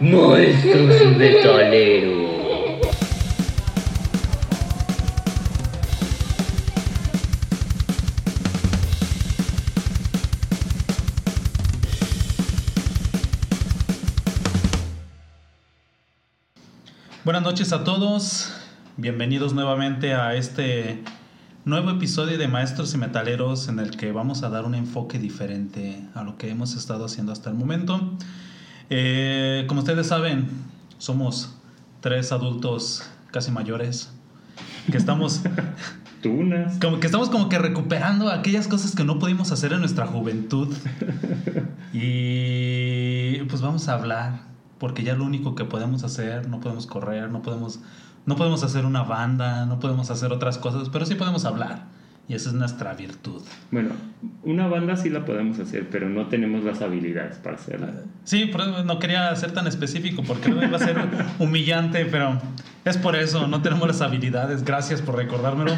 Monstruos Metaleros. Buenas noches a todos, bienvenidos nuevamente a este nuevo episodio de Maestros y Metaleros en el que vamos a dar un enfoque diferente a lo que hemos estado haciendo hasta el momento. Eh, como ustedes saben, somos tres adultos casi mayores que estamos Tunas. como que estamos como que recuperando aquellas cosas que no pudimos hacer en nuestra juventud. Y pues vamos a hablar, porque ya lo único que podemos hacer, no podemos correr, no podemos no podemos hacer una banda, no podemos hacer otras cosas, pero sí podemos hablar. Y esa es nuestra virtud. Bueno, una banda sí la podemos hacer, pero no tenemos las habilidades para hacerla. Sí, por eso no quería ser tan específico, porque no iba a ser humillante, pero es por eso, no tenemos las habilidades. Gracias por recordármelo.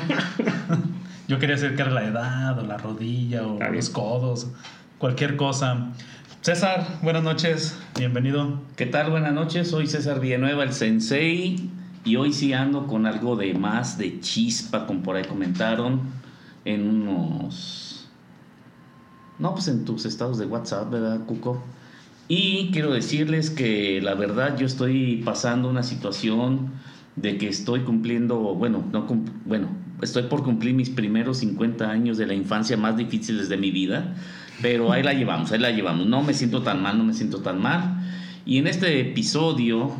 Yo quería decir que era la edad, o la rodilla, o Está bien. los codos, cualquier cosa. César, buenas noches, bienvenido. ¿Qué tal? Buenas noches, soy César Villanueva, el sensei, y hoy sí ando con algo de más de chispa, como por ahí comentaron, en unos... No, pues en tus estados de WhatsApp, ¿verdad, Cuco? Y quiero decirles que la verdad yo estoy pasando una situación de que estoy cumpliendo, bueno, no bueno, estoy por cumplir mis primeros 50 años de la infancia más difíciles de mi vida, pero ahí la llevamos, ahí la llevamos. No me siento tan mal, no me siento tan mal. Y en este episodio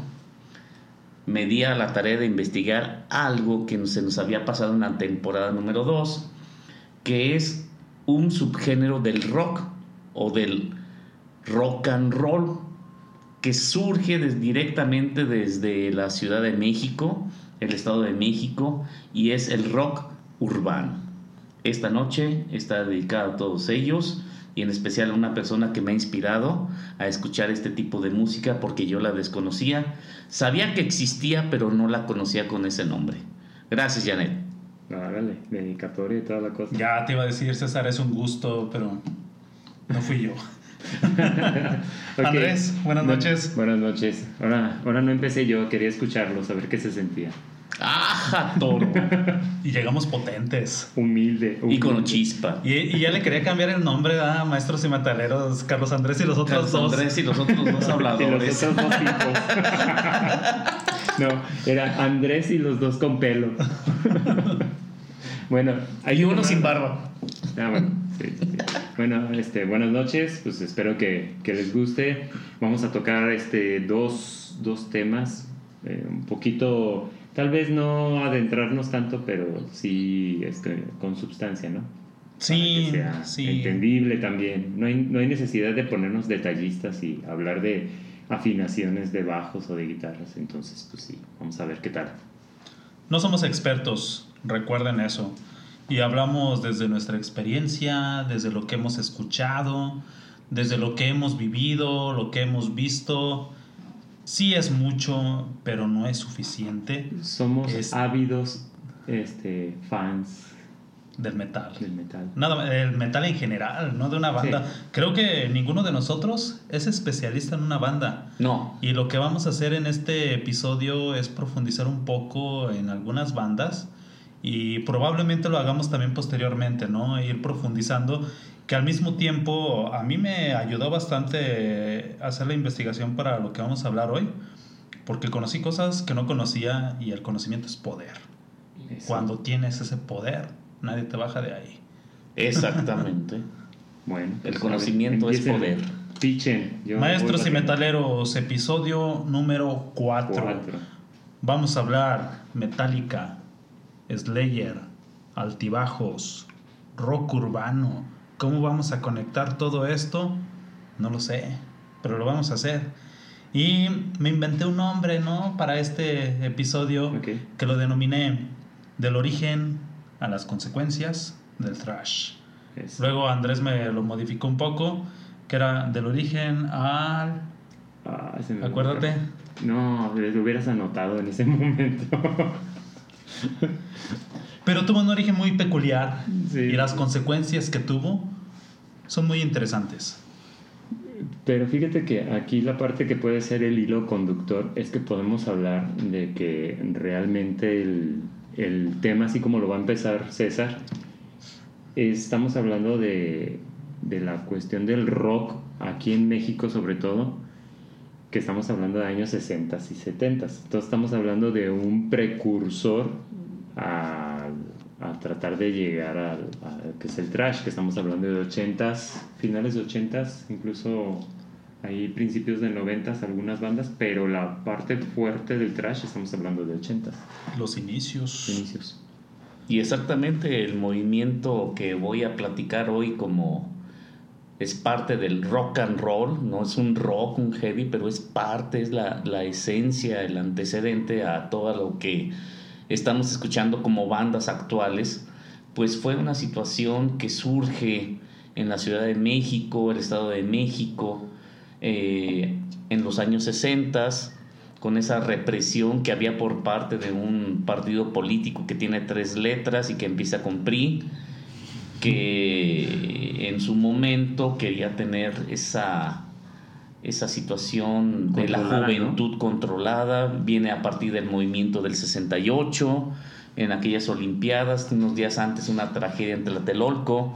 me di a la tarea de investigar algo que se nos había pasado en la temporada número 2, que es un subgénero del rock o del rock and roll que surge directamente desde la Ciudad de México, el Estado de México, y es el rock urbano. Esta noche está dedicada a todos ellos y en especial a una persona que me ha inspirado a escuchar este tipo de música porque yo la desconocía. Sabía que existía, pero no la conocía con ese nombre. Gracias, Janet. Hágale, dedicatoria y toda la cosa. Ya te iba a decir, César, es un gusto, pero no fui yo. Ok. Andrés, buenas Bu- noches. Buenas noches. Ahora, ahora no empecé yo, quería escucharlo, saber qué se sentía. ¡Aja, toro! Y llegamos potentes. Humilde. y con humilde. chispa. Y, y ya le quería cambiar el nombre a Maestros y Metaleros, Carlos Andrés y los otros Carlos dos. Andrés y los otros dos Y los habladores. otros dos tipos. no, era Andrés y los dos con pelo. Bueno, Hay uno sin barba. Ah, bueno, sí, sí. Bueno, este, buenas noches, pues espero que, que les guste. Vamos a tocar este, dos, dos temas, eh, un poquito, tal vez no adentrarnos tanto, pero sí este, con sustancia, ¿no? Sí, Para que sea sí. entendible también. No hay, no hay necesidad de ponernos detallistas y hablar de afinaciones de bajos o de guitarras. Entonces, pues sí, vamos a ver qué tal. No somos expertos, recuerden eso. Y hablamos desde nuestra experiencia, desde lo que hemos escuchado, desde lo que hemos vivido, lo que hemos visto. Sí es mucho, pero no es suficiente Somos Es- ávidos este, fans del metal. del metal. Nada, el metal en general, no de una banda. Sí. Creo que ninguno de nosotros es especialista en una banda. No. Y lo que vamos a hacer en este episodio es profundizar un poco en algunas bandas y probablemente lo hagamos también posteriormente, ¿no? Ir profundizando, que al mismo tiempo a mí me ayudó bastante hacer la investigación para lo que vamos a hablar hoy, porque conocí cosas que no conocía y el conocimiento es poder. Cuando tienes ese poder, nadie te baja de ahí. Exactamente. Bueno, El pues, conocimiento a ver, es poder. Pichen. Maestros y metaleros, episodio número 4. Cuatro. Vamos a hablar Metallica, Slayer, altibajos, rock urbano. ¿Cómo vamos a conectar todo esto? No lo sé, pero lo vamos a hacer. Y me inventé un nombre, ¿no? Para este episodio que lo denominé del origen a las consecuencias del thrash. Eso. Luego Andrés me lo modificó un poco, que era del origen al... Ah, Acuérdate. No, lo hubieras anotado en ese momento. Pero tuvo un origen muy peculiar Sí. y las consecuencias que tuvo son muy interesantes. Pero fíjate que aquí la parte que puede ser el hilo conductor es que podemos hablar de que realmente el, el tema, así como lo va a empezar César, estamos hablando de, de la cuestión del rock aquí en México sobre todo, que estamos hablando de años 60 y 70. Entonces estamos hablando de un precursor a, a tratar de llegar al a- que es el trash, que estamos hablando de 80s, finales de 80s, incluso ahí principios de 90s algunas bandas, pero la parte fuerte del trash estamos hablando de 80s, Los inicios. inicios. Y exactamente el movimiento que voy a platicar hoy como es parte del rock and roll, no es un rock, un heavy, pero es parte, es la, la esencia, el antecedente a todo lo que estamos escuchando como bandas actuales, pues fue una situación que surge en la Ciudad de México, el Estado de México, eh, en los años 60 con esa represión que había por parte de un partido político que tiene tres letras y que empieza con PRI, que en su momento quería tener esa, esa situación de la juventud controlada, viene a partir del movimiento del 68, en aquellas Olimpiadas, unos días antes una tragedia en Tlatelolco,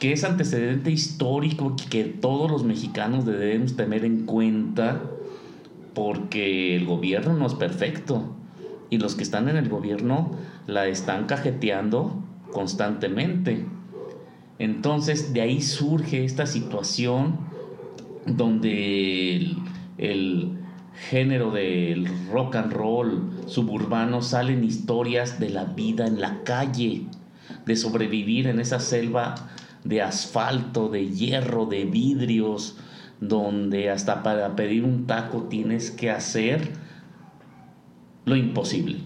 que es antecedente histórico que todos los mexicanos debemos tener en cuenta porque el gobierno no es perfecto y los que están en el gobierno la están cajeteando constantemente. Entonces de ahí surge esta situación donde el, el género del rock and roll suburbano salen historias de la vida en la calle, de sobrevivir en esa selva de asfalto, de hierro, de vidrios, donde hasta para pedir un taco tienes que hacer lo imposible.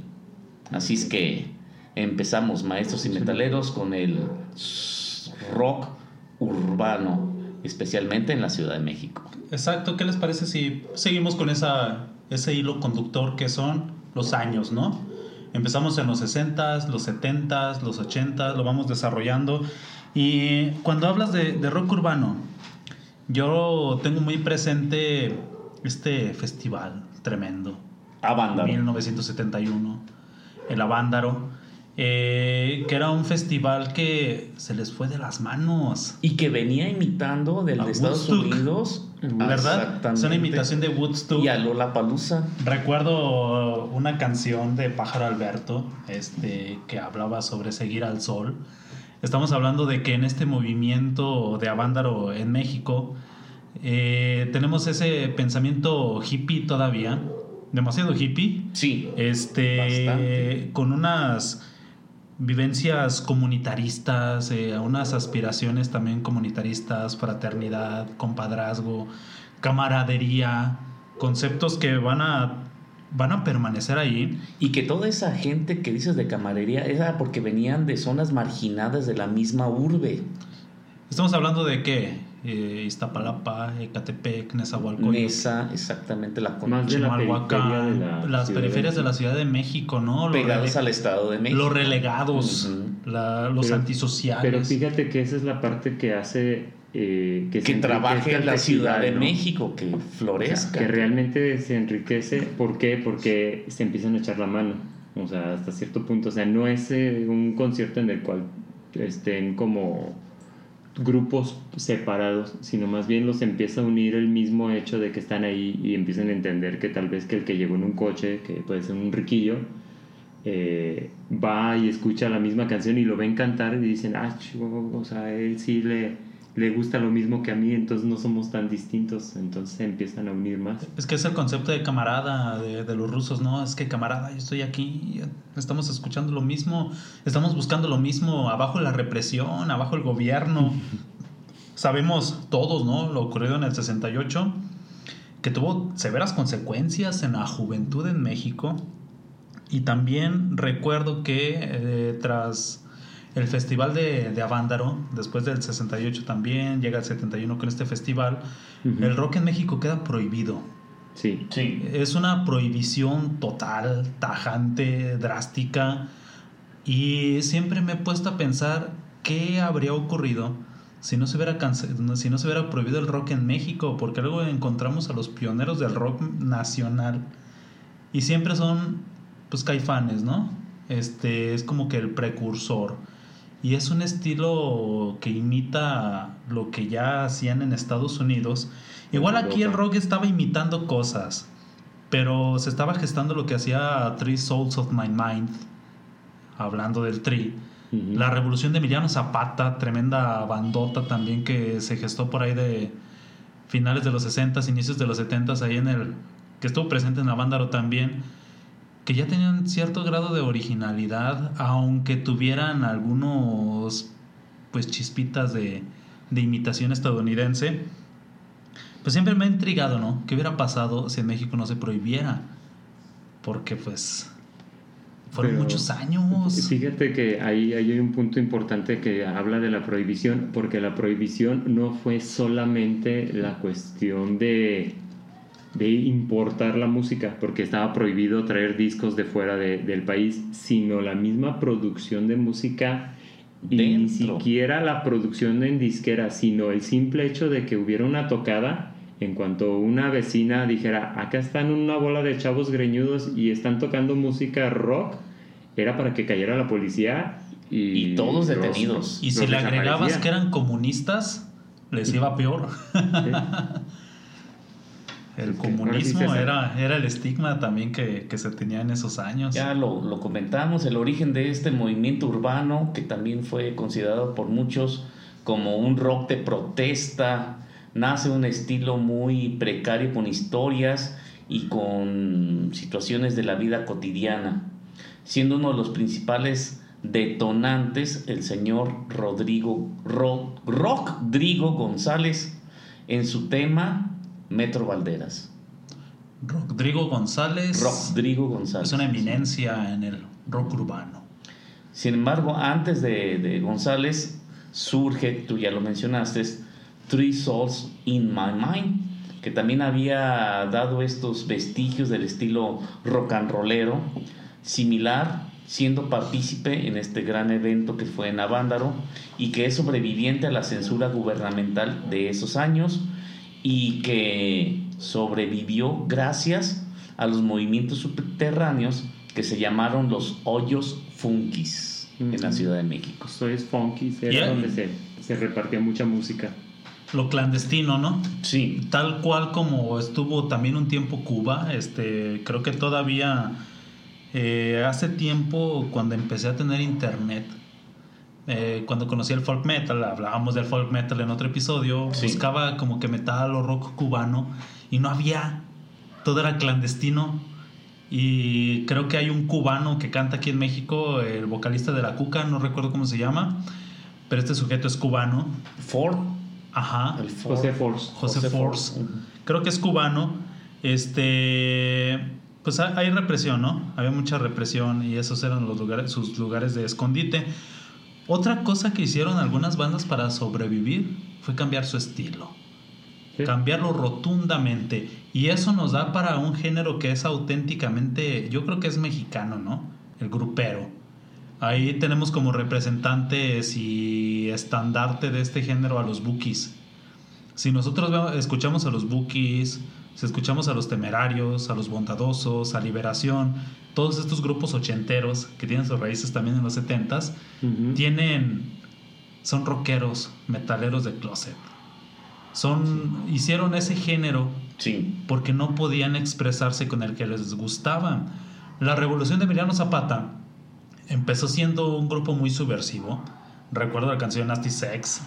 Así es que empezamos, maestros y metaleros, con el rock urbano, especialmente en la Ciudad de México. Exacto, ¿qué les parece si seguimos con esa, ese hilo conductor que son los años, ¿no? Empezamos en los 60s, los 70s, los 80s, lo vamos desarrollando. Y cuando hablas de, de rock urbano, yo tengo muy presente este festival tremendo, Avándaro. 1971, el Avándaro, eh, que era un festival que se les fue de las manos. Y que venía imitando del A de Estados Woodstock. Unidos. ¿Verdad? Es una imitación de Woodstock. Y a Lola Palusa. Recuerdo una canción de Pájaro Alberto este, que hablaba sobre seguir al sol. Estamos hablando de que en este movimiento de Avándaro en México eh, tenemos ese pensamiento hippie todavía, demasiado hippie, Sí. este, Bastante. con unas vivencias comunitaristas, eh, unas aspiraciones también comunitaristas, fraternidad, compadrazgo, camaradería, conceptos que van a, van a permanecer ahí. Y que toda esa gente que dices de camarería era porque venían de zonas marginadas de la misma urbe. Estamos hablando de qué? Eh, Iztapalapa, Ecatepec, Nezahualcóyotl. Nesa, exactamente la Más de la periferia de la las de periferias de, la. Ciudad de México, ¿no? Los pegados al Estado de México. Los relegados, la- los Pero- antisociales. Pero fíjate que esa es la parte que hace eh, que, trabaje en la Ciudad de. México, que O sea, florezca. que realmente se enriquece. ¿Por qué? Porque se empiezan a echar la mano. O sea, hasta cierto punto. O sea, no es eh, un concierto en el cual estén como grupos separados, sino más bien los empieza a unir el mismo hecho de que están ahí y empiezan a entender que tal vez que el que llegó en un coche, que puede ser un riquillo, eh, va y escucha la misma canción y lo ven cantar y dicen, ah, chivo, o sea, él sí le, le gusta lo mismo que a mí, entonces no somos tan distintos, entonces se empiezan a unir más. Es que es el concepto de camarada de, de los rusos, ¿no? Es que camarada, yo estoy aquí, estamos escuchando lo mismo, estamos buscando lo mismo, abajo la represión, abajo el gobierno. Sabemos todos, ¿no? Lo ocurrido en el 68, que tuvo severas consecuencias en la juventud en México. Y también recuerdo que eh, tras el festival de, de Avándaro, después del 68 también, llega el 71 con este festival, el rock en México queda prohibido. Sí, Sí. Es una prohibición total, tajante, drástica. Y siempre me he puesto a pensar qué habría ocurrido si no se hubiera si no se hubiera prohibido el rock en México, porque luego encontramos a los pioneros del rock nacional y siempre son pues caifanes, ¿no? Este es como que el precursor y es un estilo que imita lo que ya hacían en Estados Unidos. Igual aquí el rock estaba imitando cosas, pero se estaba gestando lo que hacía Three Souls of My Mind, hablando del Tree. La revolución de Emiliano Zapata, tremenda bandota también que se gestó por ahí de finales de los 60, inicios de los 70, ahí en el. que estuvo presente en Avándaro también, que ya tenían cierto grado de originalidad, aunque tuvieran algunos. pues chispitas de, de imitación estadounidense. Pues siempre me ha intrigado, ¿no? ¿Qué hubiera pasado si en México no se prohibiera? Porque pues. Fueron Pero- muchos años. Fíjate que ahí, ahí hay un punto importante que habla de la prohibición, porque la prohibición no fue solamente la cuestión de, de importar la música, porque estaba prohibido traer discos de fuera de- del país, sino la misma producción de música y ni Dentro. siquiera la producción en disquera, sino el simple hecho de que hubiera una tocada. En cuanto una vecina dijera, acá están una bola de chavos greñudos y están tocando música rock, era para que cayera la policía y, Y todos los- detenidos. Y si le agregabas que eran comunistas, les iba peor. El comunismo era, era el estigma también que, que se tenía en esos años. Ya lo, lo comentamos, el origen de este movimiento urbano, que también fue considerado por muchos como un rock de protesta, nace un estilo muy precario con historias y con situaciones de la vida cotidiana, siendo uno de los principales detonantes el señor Rodrigo Ro- Rodrigo González en su tema Metro Valderas. Rodrigo González Rodrigo González. es una eminencia en el rock urbano. Sin embargo, antes de, de González surge, tú ya lo mencionaste, Three Souls in My Mind, que también había dado estos vestigios del estilo rock and rollero, similar, siendo partícipe en este gran evento que fue en Avándaro y que es sobreviviente a la censura gubernamental de esos años y que sobrevivió gracias a los movimientos subterráneos que se llamaron los hoyos funkis en la. Ciudad de México. Funky, era Yeah. donde se, se repartía mucha música. Lo clandestino, ¿no? Sí, Tal cual como estuvo también un tiempo Cuba, este, creo que todavía eh, hace tiempo cuando empecé a tener internet, eh, cuando conocí el folk metal, hablábamos del folk metal en otro episodio, Sí. buscaba como que metal o rock cubano y no había, todo era clandestino. Y creo que hay un cubano que canta aquí en México, el vocalista de la Cuca, no recuerdo cómo se llama, pero este sujeto es cubano. Ford, Ajá. el Ford. José Force. José Force. Ujú. Creo que es cubano. Este, pues ha- hay represión, ¿no? Había mucha represión y esos eran los lugares, sus lugares de escondite. Otra cosa que hicieron algunas bandas para sobrevivir fue cambiar su estilo, Sí. cambiarlo rotundamente. Y eso nos da para un género que es auténticamente, yo creo que es mexicano, ¿no? El grupero. Ahí tenemos como representantes y estandarte de este género a los Bookies. Si nosotros escuchamos a los Bookies, si escuchamos a los Temerarios, a los Bondadosos, a Liberación, todos estos grupos ochenteros que tienen sus raíces también en los setentas, Ujú. tienen son rockeros, metaleros de closet. Son hicieron ese género Sí, porque no podían expresarse con el que les gustaba. La revolución de Emiliano Zapata empezó siendo un grupo muy subversivo. Recuerdo la canción Nasty Sex,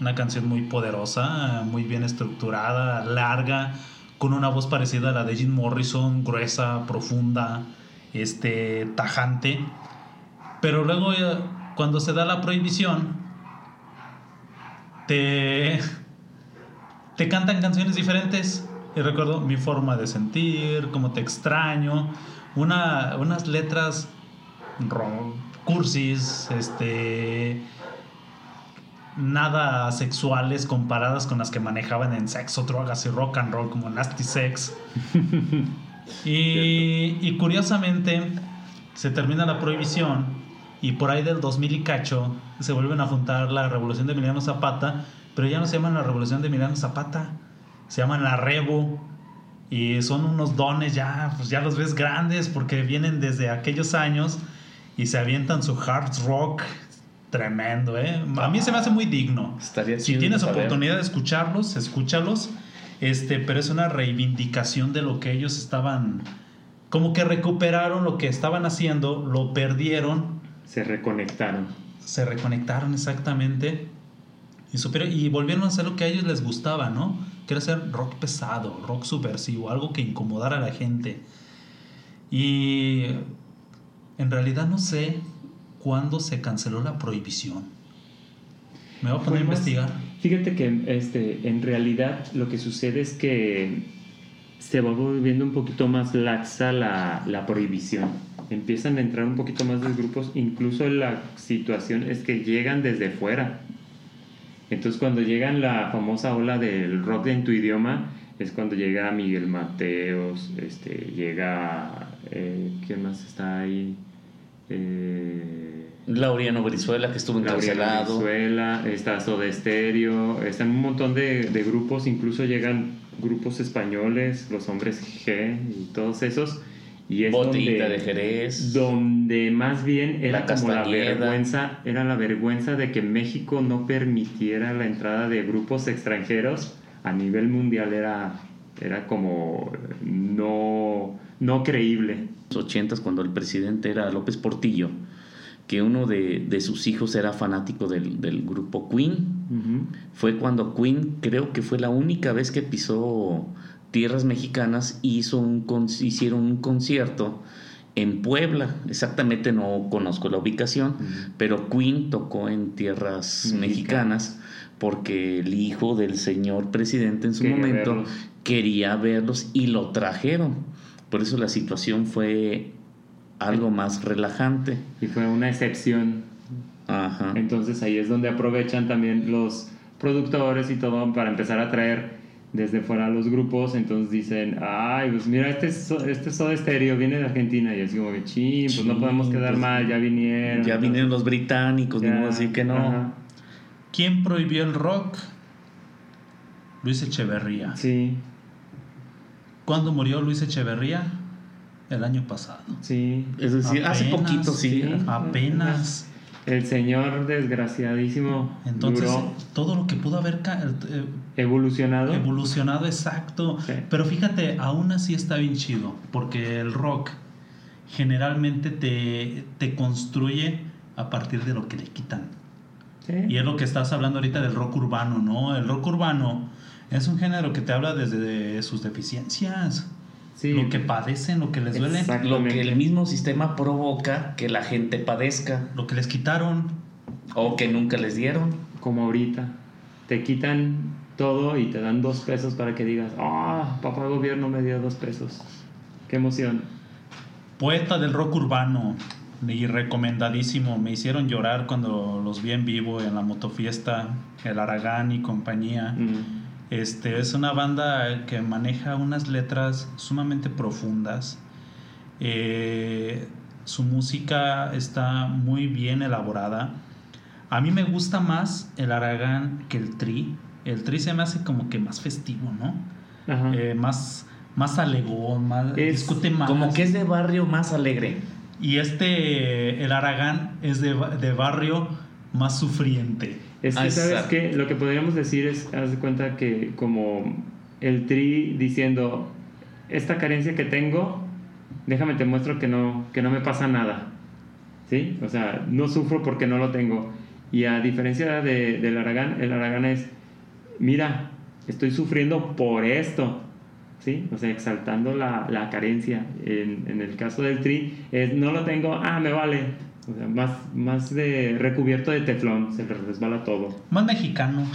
una canción muy poderosa, muy bien estructurada, larga, con una voz parecida a la de Jim Morrison, gruesa, profunda, este, tajante. Pero luego, eh, cuando se da la prohibición, te, te cantan canciones diferentes. Y recuerdo mi forma de sentir, cómo te extraño, una, unas letras cursis, este, nada sexuales comparadas con las que manejaban en sexo, drogas y rock and roll como Nasty Sex. y, y curiosamente se termina la prohibición y por ahí del 2000 y cacho se vuelven a juntar la revolución de Emiliano Zapata, pero ya no se llaman la revolución de Emiliano Zapata, se llaman la Revo. Y son unos dones ya, pues ya los ves grandes porque vienen desde aquellos años y se avientan su hard rock tremendo, ¿eh? A mí se me hace muy digno. Estaría Si tienes saber. oportunidad de escucharlos, escúchalos. Este, pero es una reivindicación de lo que ellos estaban, como que recuperaron lo que estaban haciendo, lo perdieron, Se reconectaron. se reconectaron exactamente y, supieron- y volvieron a hacer lo que a ellos les gustaba, ¿no? Que era hacer rock pesado, rock subversivo, algo que incomodara a la gente. Y en realidad no sé cuándo se canceló la prohibición. Me voy a poner a Fue más- investigar. Fíjate que este, en realidad lo que sucede es que se va volviendo un poquito más laxa la, la prohibición. Empiezan a entrar un poquito más los grupos, incluso la situación es que llegan desde fuera. Entonces cuando llegan la famosa ola del rock en tu idioma, es cuando llega Miguel Mateos, este, llega... Eh, ¿Quién más está ahí? Eh, Laureano Brizuela, que estuvo encarcelado. Venezuela, está Soda Stereo, están un montón de, de grupos, incluso llegan grupos españoles, los hombres G y todos esos. Y es Botellita donde, de Jerez. donde más bien era La como la vergüenza, era la vergüenza de que México no permitiera la entrada de grupos extranjeros a nivel mundial era, era como no, no creíble. los 80 cuando el presidente era López Portillo, que uno de, de sus hijos era fanático del, del grupo Queen. Fue cuando Queen, creo que fue la única vez que pisó tierras mexicanas, hizo un, hicieron un concierto en Puebla. Exactamente no conozco la ubicación, pero Queen tocó en tierras Mexicanas. mexicanas porque el hijo del señor presidente en su Quería momento verlos. quería verlos y lo trajeron. Por eso la situación fue algo más relajante. Y fue una excepción Ajá. Entonces ahí es donde aprovechan también los productores y todo para empezar a traer desde fuera los grupos. Entonces dicen, ay, pues mira, este, este Soda Stereo viene de Argentina. Y es como que, chin, pues no podemos quedar pues, mal, ya vinieron. Ya vinieron los británicos, Ya, ni modo decir que no. ajá, ¿Quién prohibió el rock? Luis Echeverría. Sí, ¿Cuándo murió Luis Echeverría? El año pasado. sí. Es decir, hace poquito sí. sí. Apenas. El señor desgraciadísimo Entonces, duró todo lo que pudo haber eh, evolucionado. evolucionado exacto. Sí. Pero fíjate, aún así está bien chido, porque el rock generalmente te, te construye a partir de lo que le quitan. Sí. Y es lo que estás hablando ahorita del rock urbano, ¿no? El rock urbano es un género que te habla desde sus deficiencias, Sí. lo que padecen, lo que les duele, Exacto. Lo que el mismo sistema provoca que la gente padezca lo que les quitaron. o que nunca les dieron. como ahorita. Te quitan todo y te dan dos pesos para que digas, ah, papá gobierno me dio dos pesos. Qué emoción. Poeta del rock urbano y recomendadísimo. Me hicieron llorar cuando los vi en vivo en la motofiesta, el Aragán y compañía. Mm. Este es una banda que maneja unas letras sumamente profundas. Eh, su música está muy bien elaborada. A mí me gusta más el Aragán que el Tri. El Tri se me hace como que más festivo, ¿no? Ajá. Eh, más, más alegón, más, Es discute más. Como que es de barrio más alegre. Y este, el Aragán, es de, de barrio más sufriente. Es que, ¿sabes qué? Lo que podríamos decir es, haz de cuenta que como el tri diciendo, esta carencia que tengo, déjame te muestro que no, que no me pasa nada. ¿Sí? O sea, no sufro porque no lo tengo. Y a diferencia de, del Aragán, el Aragán es, mira, estoy sufriendo por esto. ¿Sí? O sea, exaltando la, la carencia. En, en el caso del tri, es, no lo tengo, ah, me vale. O sea, más, más de recubierto de teflón, se le resbala todo. Más mexicano.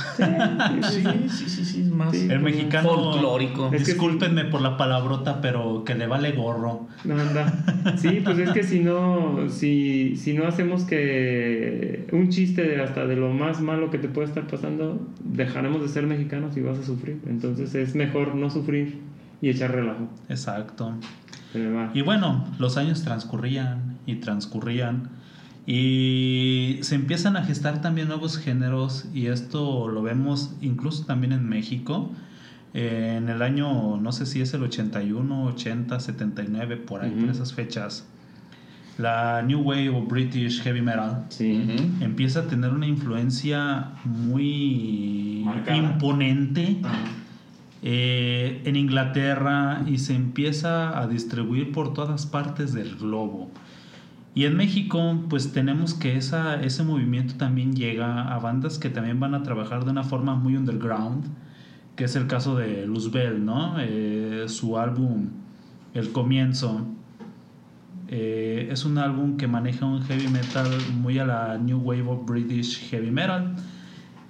Sí, sí, sí, sí, es más Sí. El mexicano. folclórico. Es que Discúlpenme por la palabrota, pero que le vale gorro. No, anda. Sí, pues es que si no, si, si no hacemos que un chiste de hasta de lo más malo que te puede estar pasando, dejaremos de ser mexicanos y vas a sufrir. Entonces es mejor no sufrir y echar relajo. Exacto. Y bueno, los años transcurrían y transcurrían. Y se empiezan a gestar también nuevos géneros y esto lo vemos incluso también en México. Eh, en el año, no sé si es el 81, 80, 79, por ahí, por Ujú. esas fechas. La New Wave of British Heavy Metal Sí. Empieza a tener una influencia muy Marcada. imponente eh, en Inglaterra y se empieza a distribuir por todas partes del globo. Y en México, pues tenemos que esa, ese movimiento también llega a bandas que también van a trabajar de una forma muy underground, que es el caso de Luzbel, ¿no? Eh, su álbum El Comienzo eh, es un álbum que maneja un heavy metal muy a la New Wave of British Heavy Metal.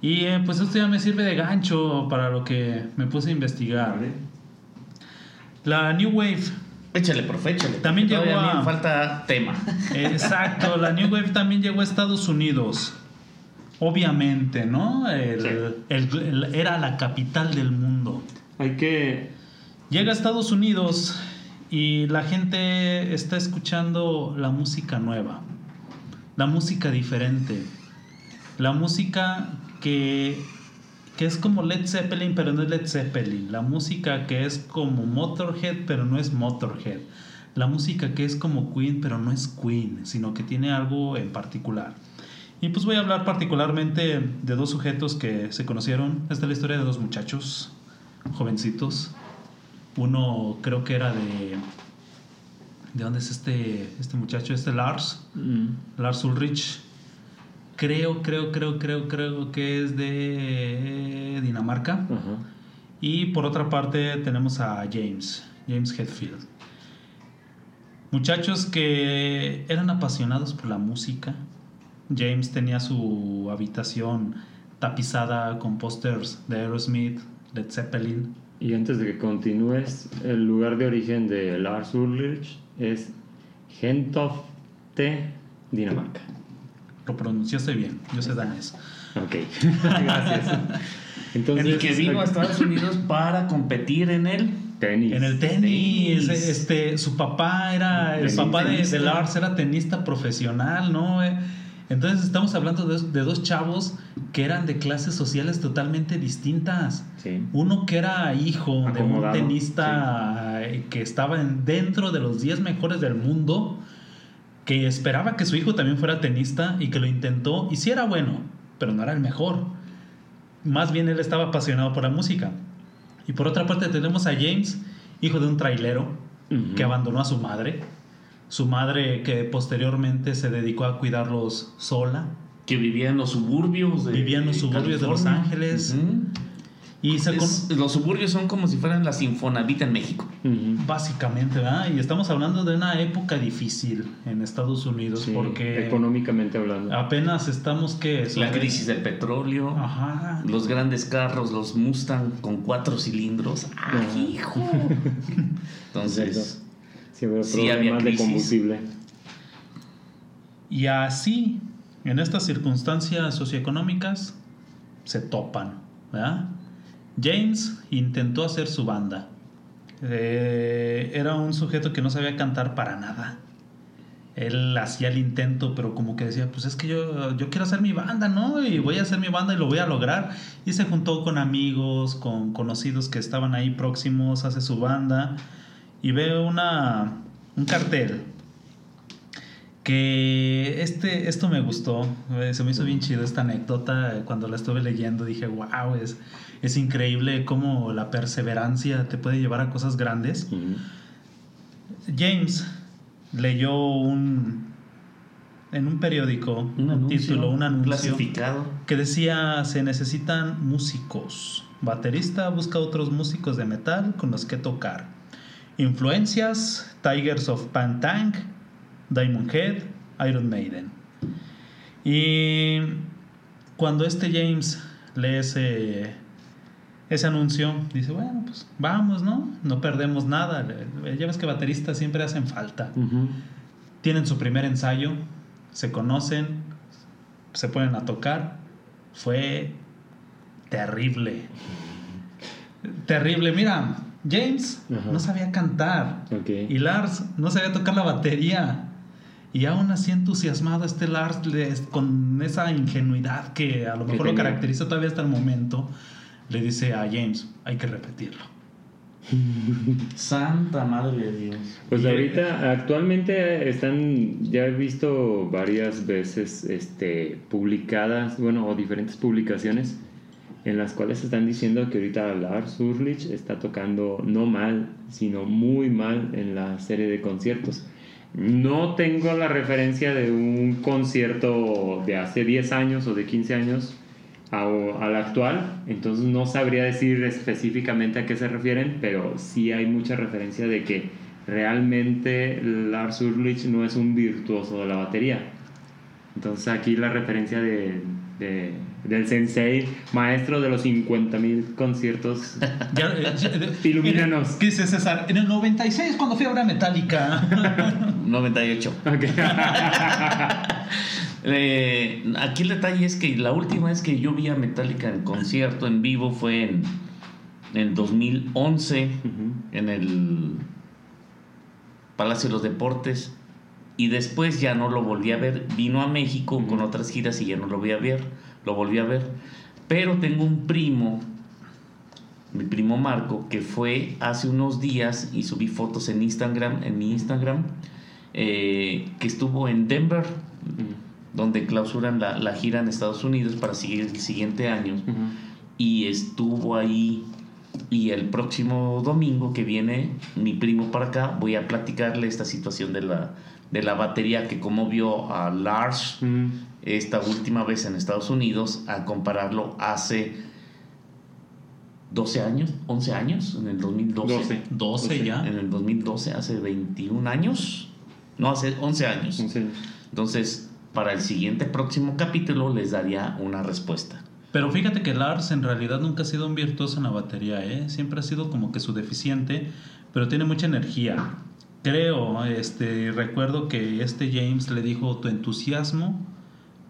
Y eh, pues esto ya me sirve de gancho para lo que me puse a investigar. La New Wave Échale, profe, échale. También llegó a- me falta tema. Exacto, la New Wave también llegó a Estados Unidos. Obviamente, ¿no? El- Sí. el- el- era la capital del mundo. Hay que. Llega a Estados Unidos y la gente está escuchando la música nueva, la música diferente, la música que, que es como Led Zeppelin, pero no es Led Zeppelin, la música que es como Motorhead, pero no es Motorhead, la música que es como Queen, pero no es Queen, sino que tiene algo en particular. Y pues voy a hablar particularmente de dos sujetos que se conocieron. Esta es la historia de dos muchachos jovencitos. Uno creo que era de... ¿De dónde es este, este muchacho? Este Lars. Mm. Lars Ulrich. Creo, creo, creo, creo, creo que es de Dinamarca. Ajá. Y por otra parte tenemos a James, James Hetfield. Muchachos que eran apasionados por la música. James tenía su habitación tapizada con pósters de Aerosmith, Led Zeppelin. Y antes de que continúes, el lugar de origen de Lars Ulrich es Gentofte, Dinamarca. Lo pronunciaste bien, yo sé danés. Ok, gracias. Entonces, y que vino a Estados Unidos para competir en el. tenis. En el tenis, Tenis. este, su papá era, el papá de, de Lars era tenista profesional, ¿no? Eh, Entonces estamos hablando de, de dos chavos que eran de clases sociales totalmente distintas. Sí. Uno que era hijo de un tenista eh, que estaba en- dentro de los 10 mejores del mundo, que esperaba que su hijo también fuera tenista y que lo intentó y sí era bueno, pero no era el mejor. Más bien él estaba apasionado por la música. Y por otra parte tenemos a James, hijo de un trailero que abandonó a su madre. Su madre que posteriormente se dedicó a cuidarlos sola. Que vivía en los suburbios de. Vivía en los suburbios de Los. Ángeles. Y Es- los suburbios son como si fueran las Infonavit en México. Básicamente, ¿verdad? Y estamos hablando de una época difícil en Estados Unidos Sí, porque económicamente hablando. apenas estamos que... La crisis del petróleo. Ajá. Los grandes carros, los Mustang con cuatro cilindros. ¡Ah, hijo! Entonces, Sí, pero sí había de crisis. combustible. Y así, en estas circunstancias socioeconómicas, se topan, ¿verdad? James intentó hacer su banda. Eh, era un sujeto que no sabía cantar para nada. Él hacía el intento, pero como que decía, pues es que yo, yo quiero hacer mi banda, ¿no? Y voy a hacer mi banda y lo voy a lograr. Y se juntó con amigos, con conocidos que estaban ahí próximos, hace su banda. Y ve una, un cartel que este, esto me gustó, eh, se me hizo bien chido esta anécdota, eh, cuando la estuve leyendo dije, wow, es, es increíble cómo la perseverancia te puede llevar a cosas grandes. James leyó un, en un periódico, un anuncio, título, un anuncio clasificado. que decía, se necesitan músicos, baterista busca otros músicos de metal con los que tocar. Influencias, Tigers of Pantang, Diamond Head, Iron Maiden. Y cuando este James lee ese, ese anuncio, dice, bueno, pues vamos, ¿no? No perdemos nada. Ya ves que bateristas siempre hacen falta. Ujú. Tienen su primer ensayo, se conocen, se ponen a tocar. Fue terrible. Terrible. Mira, James Ajá. no sabía cantar. Ok. Y Lars no sabía tocar la batería. Y aún así entusiasmado este Lars con esa ingenuidad que a lo mejor lo caracteriza todavía hasta el momento, le dice a James, hay que repetirlo. Santa madre de Dios. Pues ahorita, actualmente están, ya he visto varias veces este, publicadas, bueno, o diferentes publicaciones en las cuales están diciendo que ahorita Lars Ulrich está tocando no mal, sino muy mal en la serie de conciertos. No tengo la referencia de un concierto de hace 10 años o de 15 años a- al actual, entonces no sabría decir específicamente a qué se refieren, pero sí hay mucha referencia de que realmente Lars Ulrich no es un virtuoso de la batería. Entonces aquí la referencia de- del sensei, maestro de los 50.000 conciertos. Ya, eh, ya, eh, Ilumínanos. ¿Qué dice César? En el 96, cuando fui a ver a Metallica. 98. Ok. Eh, aquí el detalle es que la última vez que yo vi a Metallica en concierto en vivo fue en, en 2011 Ujú. en el Palacio de los Deportes y después ya no lo volví a ver. Vino a México con otras giras y ya no lo voy a ver, lo volví a ver. Pero tengo un primo, mi primo Marco, que fue hace unos días y subí fotos en Instagram, en mi Instagram, eh, que estuvo en Denver, donde clausuran la, la gira en Estados Unidos para seguir el siguiente año y estuvo ahí y el próximo domingo que viene mi primo para acá voy a platicarle esta situación de la de la batería que como vio a Lars. Esta última vez en Estados Unidos a compararlo hace 12 años 11 años en el 2012 12. 12 ya. en el 2012 hace 21 años no hace 11 años Entonces, entonces para el siguiente próximo capítulo les daría una respuesta Pero fíjate que Lars en realidad nunca ha sido un virtuoso en la batería, ¿eh? Siempre ha sido como que su deficiente, pero tiene mucha energía. Creo, este, recuerdo que este James le dijo, tu entusiasmo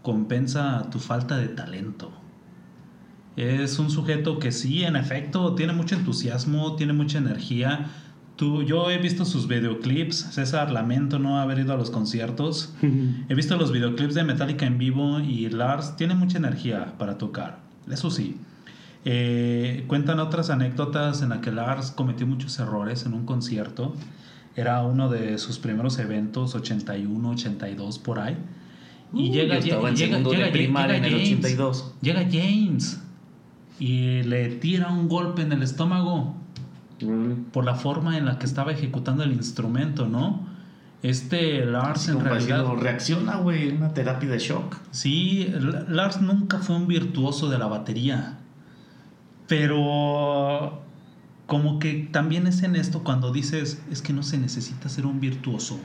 compensa tu falta de talento. Es un sujeto que sí, en efecto, tiene mucho entusiasmo, tiene mucha energía. Tú, yo he visto sus videoclips, César, lamento no haber ido a los conciertos. He visto los videoclips de Metallica en vivo y Lars tiene mucha energía para tocar, eso sí. Eh, cuentan otras anécdotas en las que Lars cometió muchos errores en un concierto. Era uno de sus primeros eventos, 81, 82 por ahí. Y llega, yo estaba en llega- segundo de llega- primaria en el James. 82. Llega James y le tira un golpe en el estómago por la forma en la que estaba ejecutando el instrumento, ¿no? Este Lars en realidad... reacciona, güey, una terapia de shock. Sí, Lars nunca fue un virtuoso de la batería. Pero como que también es en esto cuando dices, es que no se necesita ser un virtuoso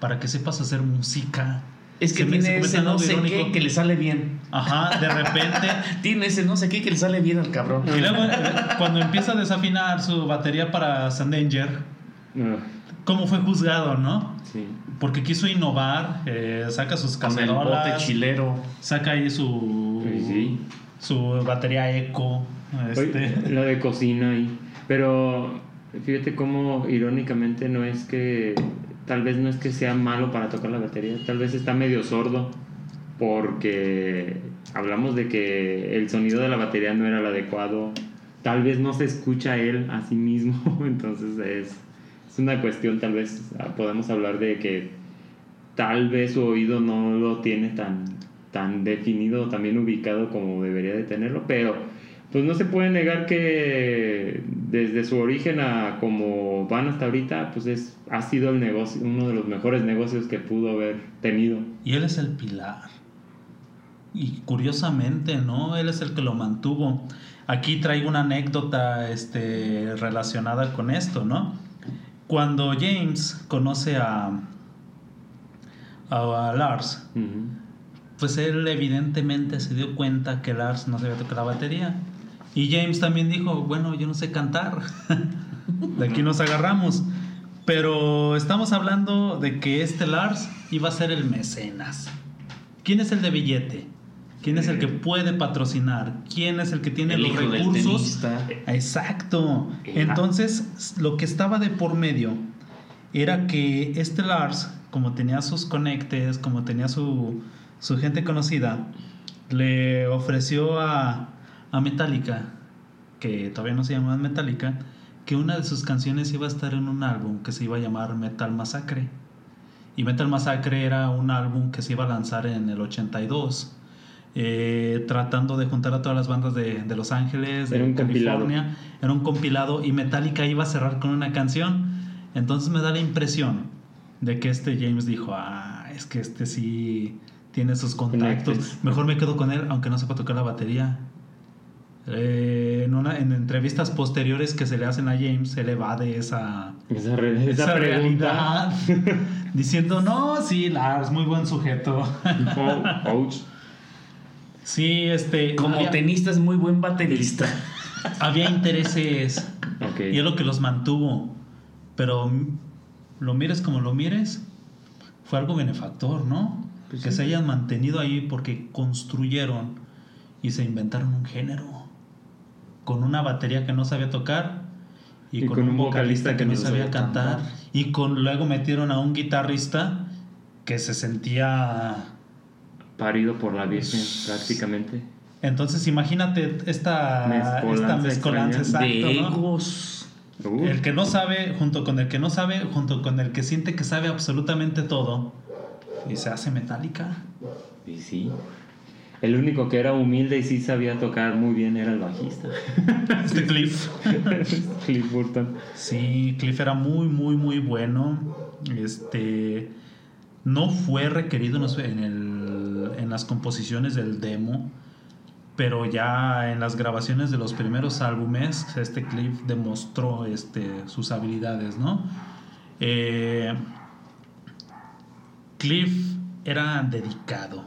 para que sepas hacer música. Es que Se me- se tiene ese no sé irónico. qué que le sale bien. Ajá, de repente. Tiene ese no sé qué que le sale bien al cabrón. y luego cuando empieza a desafinar su batería para Sandanger, Ah, ¿cómo fue juzgado, no? sí. Porque quiso innovar, eh, saca sus Con el bote cacerolas, chilero. saca ahí su, Sí, sí. su batería eco. Este. Oye, la de cocina ahí. Pero fíjate cómo irónicamente no es que, tal vez no es que sea malo para tocar la batería, tal vez está medio sordo porque hablamos de que el sonido de la batería no era el adecuado, tal vez no se escucha él a sí mismo, entonces es, es una cuestión, tal vez ah, podemos hablar de que tal vez su oído no lo tiene tan, tan definido, tan bien ubicado como debería de tenerlo, pero pues no se puede negar que desde su origen a como van hasta ahorita, pues es, ha sido el negocio, uno de los mejores negocios que pudo haber tenido. Y él es el pilar. Y curiosamente, ¿no? Él es el que lo mantuvo. Aquí traigo una anécdota este, relacionada con esto, ¿no? Cuando James conoce a, a, a Lars, pues él evidentemente se dio cuenta que Lars no sabía tocar la batería. Y James también dijo, bueno, yo no sé cantar. de aquí nos agarramos. Pero estamos hablando de que este Lars iba a ser el mecenas. ¿Quién es el de billete? ¿Quién es el que puede patrocinar? ¿Quién es el que tiene El los hijo recursos? Exacto. Entonces, lo que estaba de por medio era que este Lars como tenía sus conectes, como tenía su, su gente conocida, le ofreció a, a Metallica, que todavía no se llama Metallica, que una de sus canciones iba a estar en un álbum que se iba a llamar Metal Massacre. Y Metal Massacre era un álbum que se iba a lanzar en el 82. eh, tratando de juntar a todas las bandas de, de Los Ángeles, de Era un California. Era un compilado y Metallica iba a cerrar con una canción. Entonces me da la impresión de que este James dijo, ah, es que este sí tiene sus contactos. Mejor me quedo con él, aunque no sepa tocar la batería. Eh, en, una, en entrevistas posteriores que se le hacen a James, se le va de esa, Esa, re- esa esa pregunta. realidad, diciendo, no, sí, Lars, muy buen sujeto. Oh, ouch. sí, este, Como había, tenista es muy buen baterista. había intereses y es lo que los mantuvo. Pero lo mires como lo mires, fue algo benefactor, ¿no? Pues que sí. se hayan mantenido ahí porque construyeron y se inventaron un género con una batería que no sabía tocar y, con, un vocalista, que, no sabía cantar y con luego metieron a un guitarrista que se sentía Parido por la Virgen, prácticamente. entonces imagínate esta Mezcolanza esta mezcolanza exacto, de ¿no? egos. Uh, El que no sabe, junto con el que no sabe, junto con el que siente que sabe absolutamente todo, y se hace metálica. Y sí. El único que era humilde y sí sabía tocar muy bien era el bajista. Este Cliff. Cliff Burton. Sí, Cliff era muy, muy, muy bueno. Este. No fue requerido en, el- en las composiciones del demo, pero ya en las grabaciones de los primeros álbumes, este Cliff demostró este, sus habilidades, ¿no? Eh, Cliff era dedicado.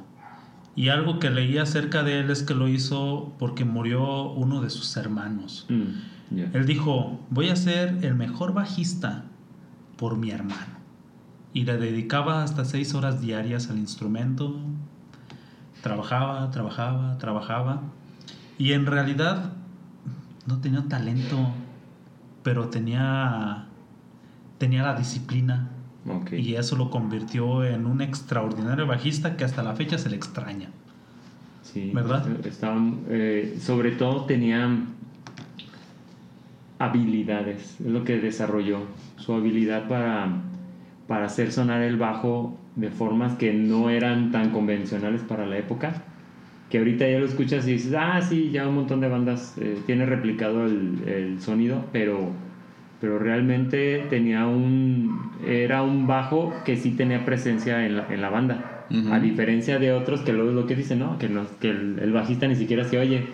Y algo que leí acerca de él es que lo hizo porque murió uno de sus hermanos. Mm. Él dijo, voy a ser el mejor bajista por mi hermano. Y le dedicaba hasta seis horas diarias al instrumento. Trabajaba, trabajaba, trabajaba. Y en realidad no tenía talento, pero tenía, tenía la disciplina. Ok. Y eso lo convirtió en un extraordinario bajista que hasta la fecha se le extraña. Sí, ¿Verdad? Estaban, eh, sobre todo tenían habilidades, es lo que desarrolló, su habilidad para, para hacer sonar el bajo de formas que no eran tan convencionales para la época, que ahorita ya lo escuchas y dices, ah, sí, ya un montón de bandas eh, tiene replicado el, el sonido, pero, pero realmente tenía un, era un bajo que sí tenía presencia en la, en la banda. Ujú. A diferencia de otros que luego es lo que dicen, ¿no? Que, no- que el, el bajista ni siquiera se oye.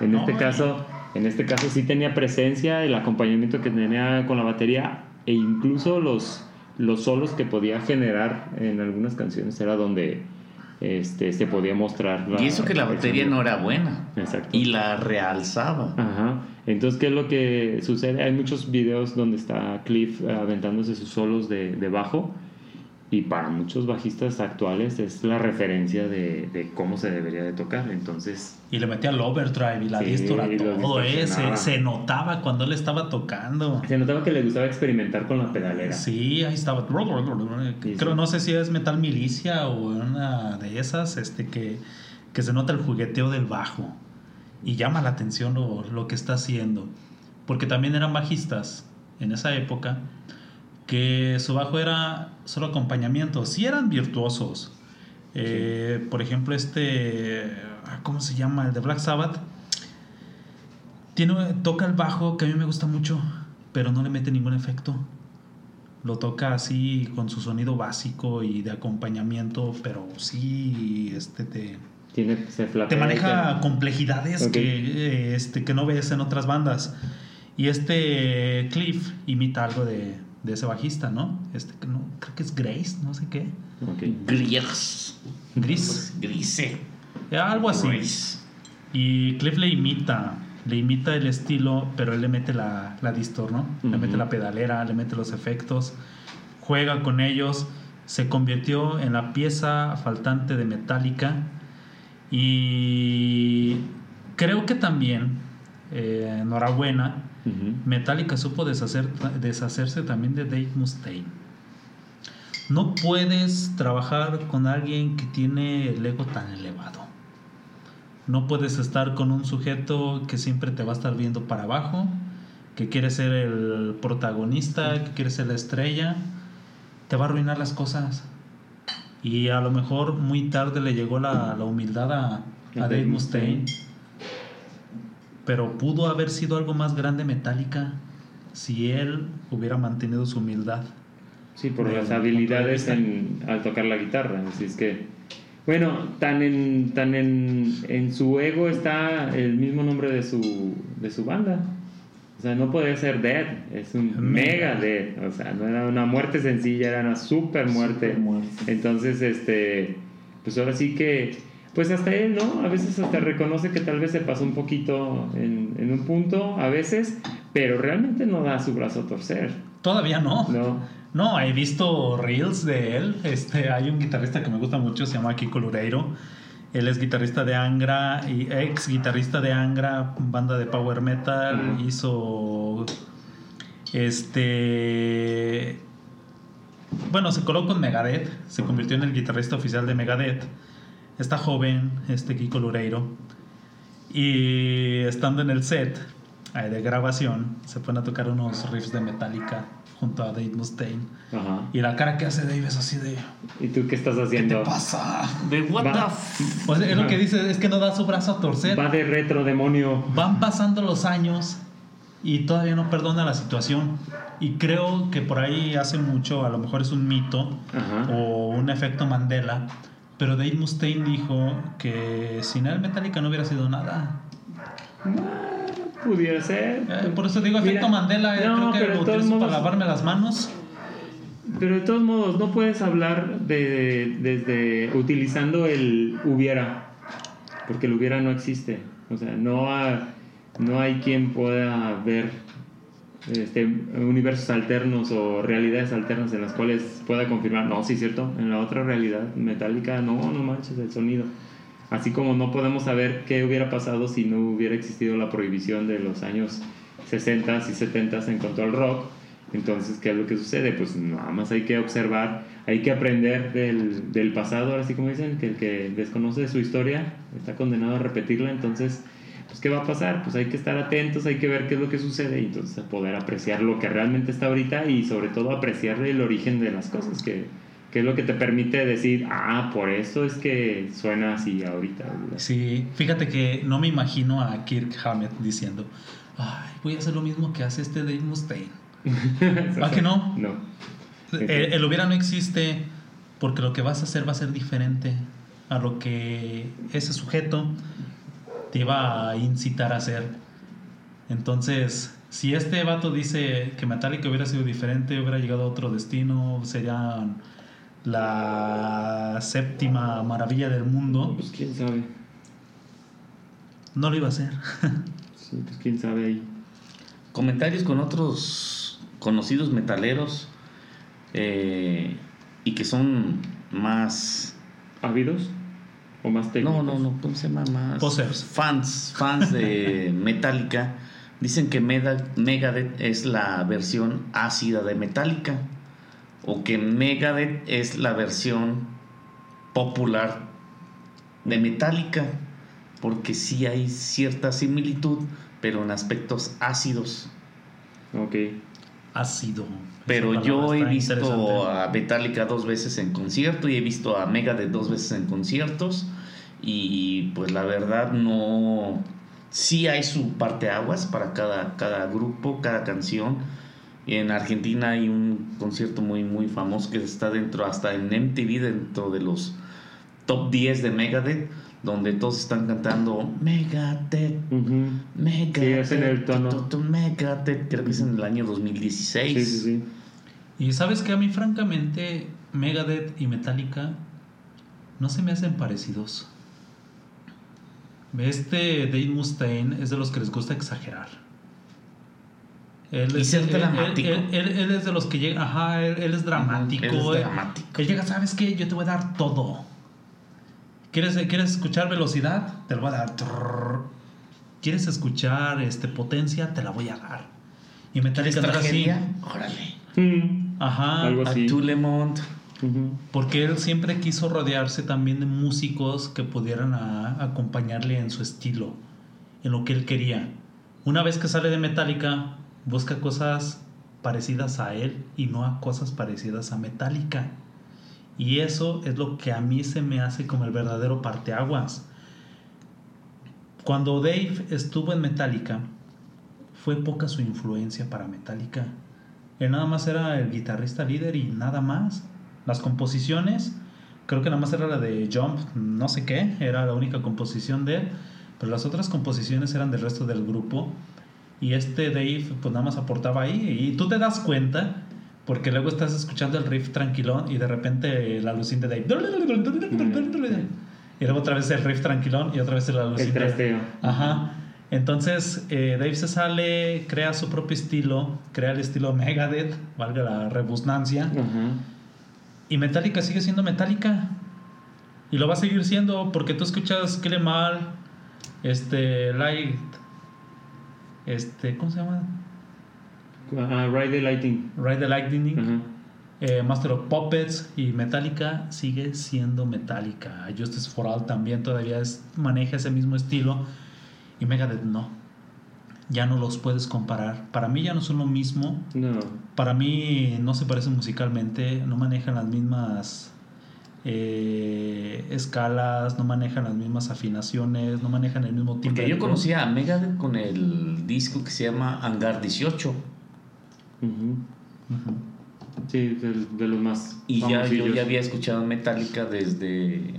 En No, este caso, en este caso sí tenía presencia, el acompañamiento que tenía con la batería e incluso los, los solos que podía generar en algunas canciones era donde este, se podía mostrar. y eso que la batería no era buena. Exacto. Y la realzaba. Ajá. Entonces, ¿qué es lo que sucede? Hay muchos videos donde está Cliff aventándose sus solos de, de bajo. Y para muchos bajistas actuales es la referencia de, de cómo se debería de tocar. Entonces, Y le metía el overdrive y la Sí, distora, todo distorsionaba. Se notaba cuando él estaba tocando. se notaba que le gustaba experimentar con la pedalera. Sí, ahí estaba. Creo, no sé si es Metal Milicia o una de esas, este, que, que se nota el jugueteo del bajo. Y llama la atención lo, lo que está haciendo. Porque también eran bajistas en esa época que su bajo era solo acompañamiento. Sí eran virtuosos. Eh, Por ejemplo, este. ¿Cómo se llama? El de Black Sabbath. Tiene, toca el bajo que a mí me gusta mucho, pero no le mete ningún efecto. Lo toca así con su sonido básico y de acompañamiento, pero sí este, te, Tiene, se flatea, te maneja complejidades que, eh, este, que no ves en otras bandas. Y este Cliff imita algo de, de ese bajista, ¿no? Este, que no creo que es Grace, no sé qué. Ok. Gris. Gris. Grise. Eh, Algo así. Gris. Y Cliff le imita, le imita el estilo, pero él le mete la, la distor, ¿no? Le mete la pedalera, le mete los efectos, juega con ellos, se convirtió en la pieza faltante de Metallica y creo que también, eh, enhorabuena. Metallica supo deshacer, deshacerse también de Dave Mustaine. No puedes trabajar con alguien que tiene el ego tan elevado. No puedes estar con un sujeto que siempre te va a estar viendo para abajo, que quiere ser el protagonista, que quiere ser la estrella. Te va a arruinar las cosas. Y a lo mejor muy tarde le llegó la, la humildad a, a Dave Mustaine. Pero pudo haber sido algo más grande Metallica si él hubiera mantenido su humildad. Sí, por las habilidades en- al tocar la guitarra. Así es que, bueno, tan en, tan en, en su ego está el mismo nombre de su, de su banda. O sea, no puede ser Dead, es un Mega. mega Dead. O sea, no era una muerte sencilla, era una super muerte. Supermuerte. Entonces, este, pues ahora sí que, pues hasta él, ¿no? A veces hasta reconoce que tal vez se pasó un poquito en, en un punto, a veces, pero realmente no da su brazo a torcer, Todavía no. ¿no? No, he visto reels de él. Este, hay un guitarrista que me gusta mucho, se llama Kiko Lureiro. Él es guitarrista de Angra y ex guitarrista de Angra, banda de power metal. Hizo este bueno, se coló con Megadeth, se convirtió en el guitarrista oficial de Megadeth. Está joven, este Kiko Lureiro. Y estando en el set de grabación, se ponen a tocar unos riffs de Metallica junto a Dave Mustaine. Ajá. Y la cara que hace Dave es así de. ¿Y tú qué estás ¿Qué haciendo? te pasa? De what Va. the f- Pues es lo que dice, es que no da su brazo a torcer. Va de retro demonio. Van pasando los años y todavía no perdona la situación. Y creo que por ahí hace mucho, a lo mejor es un mito Ajá. o un efecto Mandela, pero Dave Mustaine dijo que sin él Metallica no hubiera sido nada. Pudiera ser. Eh, por eso digo Mira, efecto Mandela, eh, no, creo que lo utilizo para modos- lavarme las manos. Pero de todos modos, no puedes hablar de, desde utilizando el hubiera, porque el hubiera no existe. O sea, no, ha- no hay quien pueda ver este, universos alternos o realidades alternas en las cuales pueda confirmar, no, sí, cierto, en la otra realidad metálica, no, no manches el sonido. Así como no podemos saber qué hubiera pasado si no hubiera existido la prohibición de los años 60 y 70 en cuanto al rock. Entonces, ¿qué es lo que sucede? Pues nada más hay que observar, hay que aprender del, del pasado, así como dicen, que el que desconoce su historia está condenado a repetirla. Entonces, pues, ¿qué va a pasar? Pues hay que estar atentos, hay que ver qué es lo que sucede y entonces poder apreciar lo que realmente está ahorita y sobre todo apreciar el origen de las cosas, que, que es lo que te permite decir, ah, por eso es que suena así ahorita. ¿verdad? Sí, fíjate que no me imagino a Kirk Hammett diciendo, ay, voy a hacer lo mismo que hace este Dave Mustaine. ¿Va que no? No. El, el hubiera no existe porque lo que vas a hacer va a ser diferente a lo que ese sujeto te iba a incitar a hacer. Entonces, si este vato dice que Metallica hubiera sido diferente, hubiera llegado a otro destino, sería la séptima maravilla del mundo, Pues quién sabe. no lo iba a hacer. Sí, pues quién sabe ahí. Comentarios con otros conocidos metaleros eh, y que son más ¿Ávidos? ¿O más técnicos? No, no, no, ¿cómo se llama más? Posers. Fans, fans de Metallica dicen que Megadeth es la versión ácida de Metallica o que Megadeth es la versión popular de Metallica porque sí hay cierta similitud pero en aspectos ácidos. Ok. Ha sido. Pero yo he visto a Metallica dos veces en concierto y he visto a Megadeth dos veces en conciertos y pues la verdad no sí hay su parte aguas para cada, cada grupo, cada canción. En Argentina hay un concierto muy muy famoso que está dentro hasta en MTV dentro de los top 10 de Megadeth donde todos están cantando Megadeth. Megadeth Sí, hacen el tono. tu, tu, tu, Megadeth creo que es en el año 2016 Sí, sí, sí. Y sabes que a mí, francamente, Megadeth y Metallica no se me hacen parecidos. Este Dave Mustaine es de los que les gusta exagerar. Él Y es, ser dramático. Él, él- él es de los que llega, ajá, él, él es dramático. Él es dramático. Él llega, ¿sabes qué? Yo te voy a dar todo. ¿Quieres, ¿Quieres escuchar velocidad? Te lo voy a dar. ¿Quieres escuchar este, potencia? Te la voy a dar. Y ¿Quieres Metallica así. tragedia? Órale. Mm. Ajá. Algo A así. tu Lemont. Ujú. Porque él siempre quiso rodearse también de músicos que pudieran a- acompañarle en su estilo, en lo que él quería. Una vez que sale de Metallica, busca cosas parecidas a él y no a cosas parecidas a Metallica. Y eso es lo que a mí se me hace como el verdadero parteaguas. Cuando Dave estuvo en Metallica, fue poca su influencia para Metallica. Él nada más era el guitarrista líder y nada más. Las composiciones, creo que nada más era la de Jump, no sé qué, era la única composición de él, pero las otras composiciones eran del resto del grupo. Y este Dave, pues nada más aportaba ahí. Y tú te das cuenta, porque luego estás escuchando el riff tranquilón y de repente la alucín de Dave. Y luego otra vez el riff tranquilón y otra vez el alucín El trasteo. Ajá. Entonces, eh, Dave se sale, crea su propio estilo, crea el estilo Megadeth, valga la rebusnancia, Ajá. y Metallica sigue siendo Metallica. Y lo va a seguir siendo porque tú escuchas Kill Em All, este, Light, este, ¿cómo se llama? Ah, Ride the Lighting. Ride the Lightning, eh, Master of Puppets y Metallica sigue siendo Metallica. Justice for All también todavía es- maneja ese mismo estilo y Megadeth no. Ya no los puedes comparar. Para mí ya no son lo mismo. No. Para mí no se parecen musicalmente, no manejan las mismas eh, escalas, no manejan las mismas afinaciones, no manejan el mismo timbre. Porque yo conocía a Megadeth con el disco que se llama Hangar 18. Ujú. Ujú. Sí, de, de los más Y ya yo ya había escuchado Metallica desde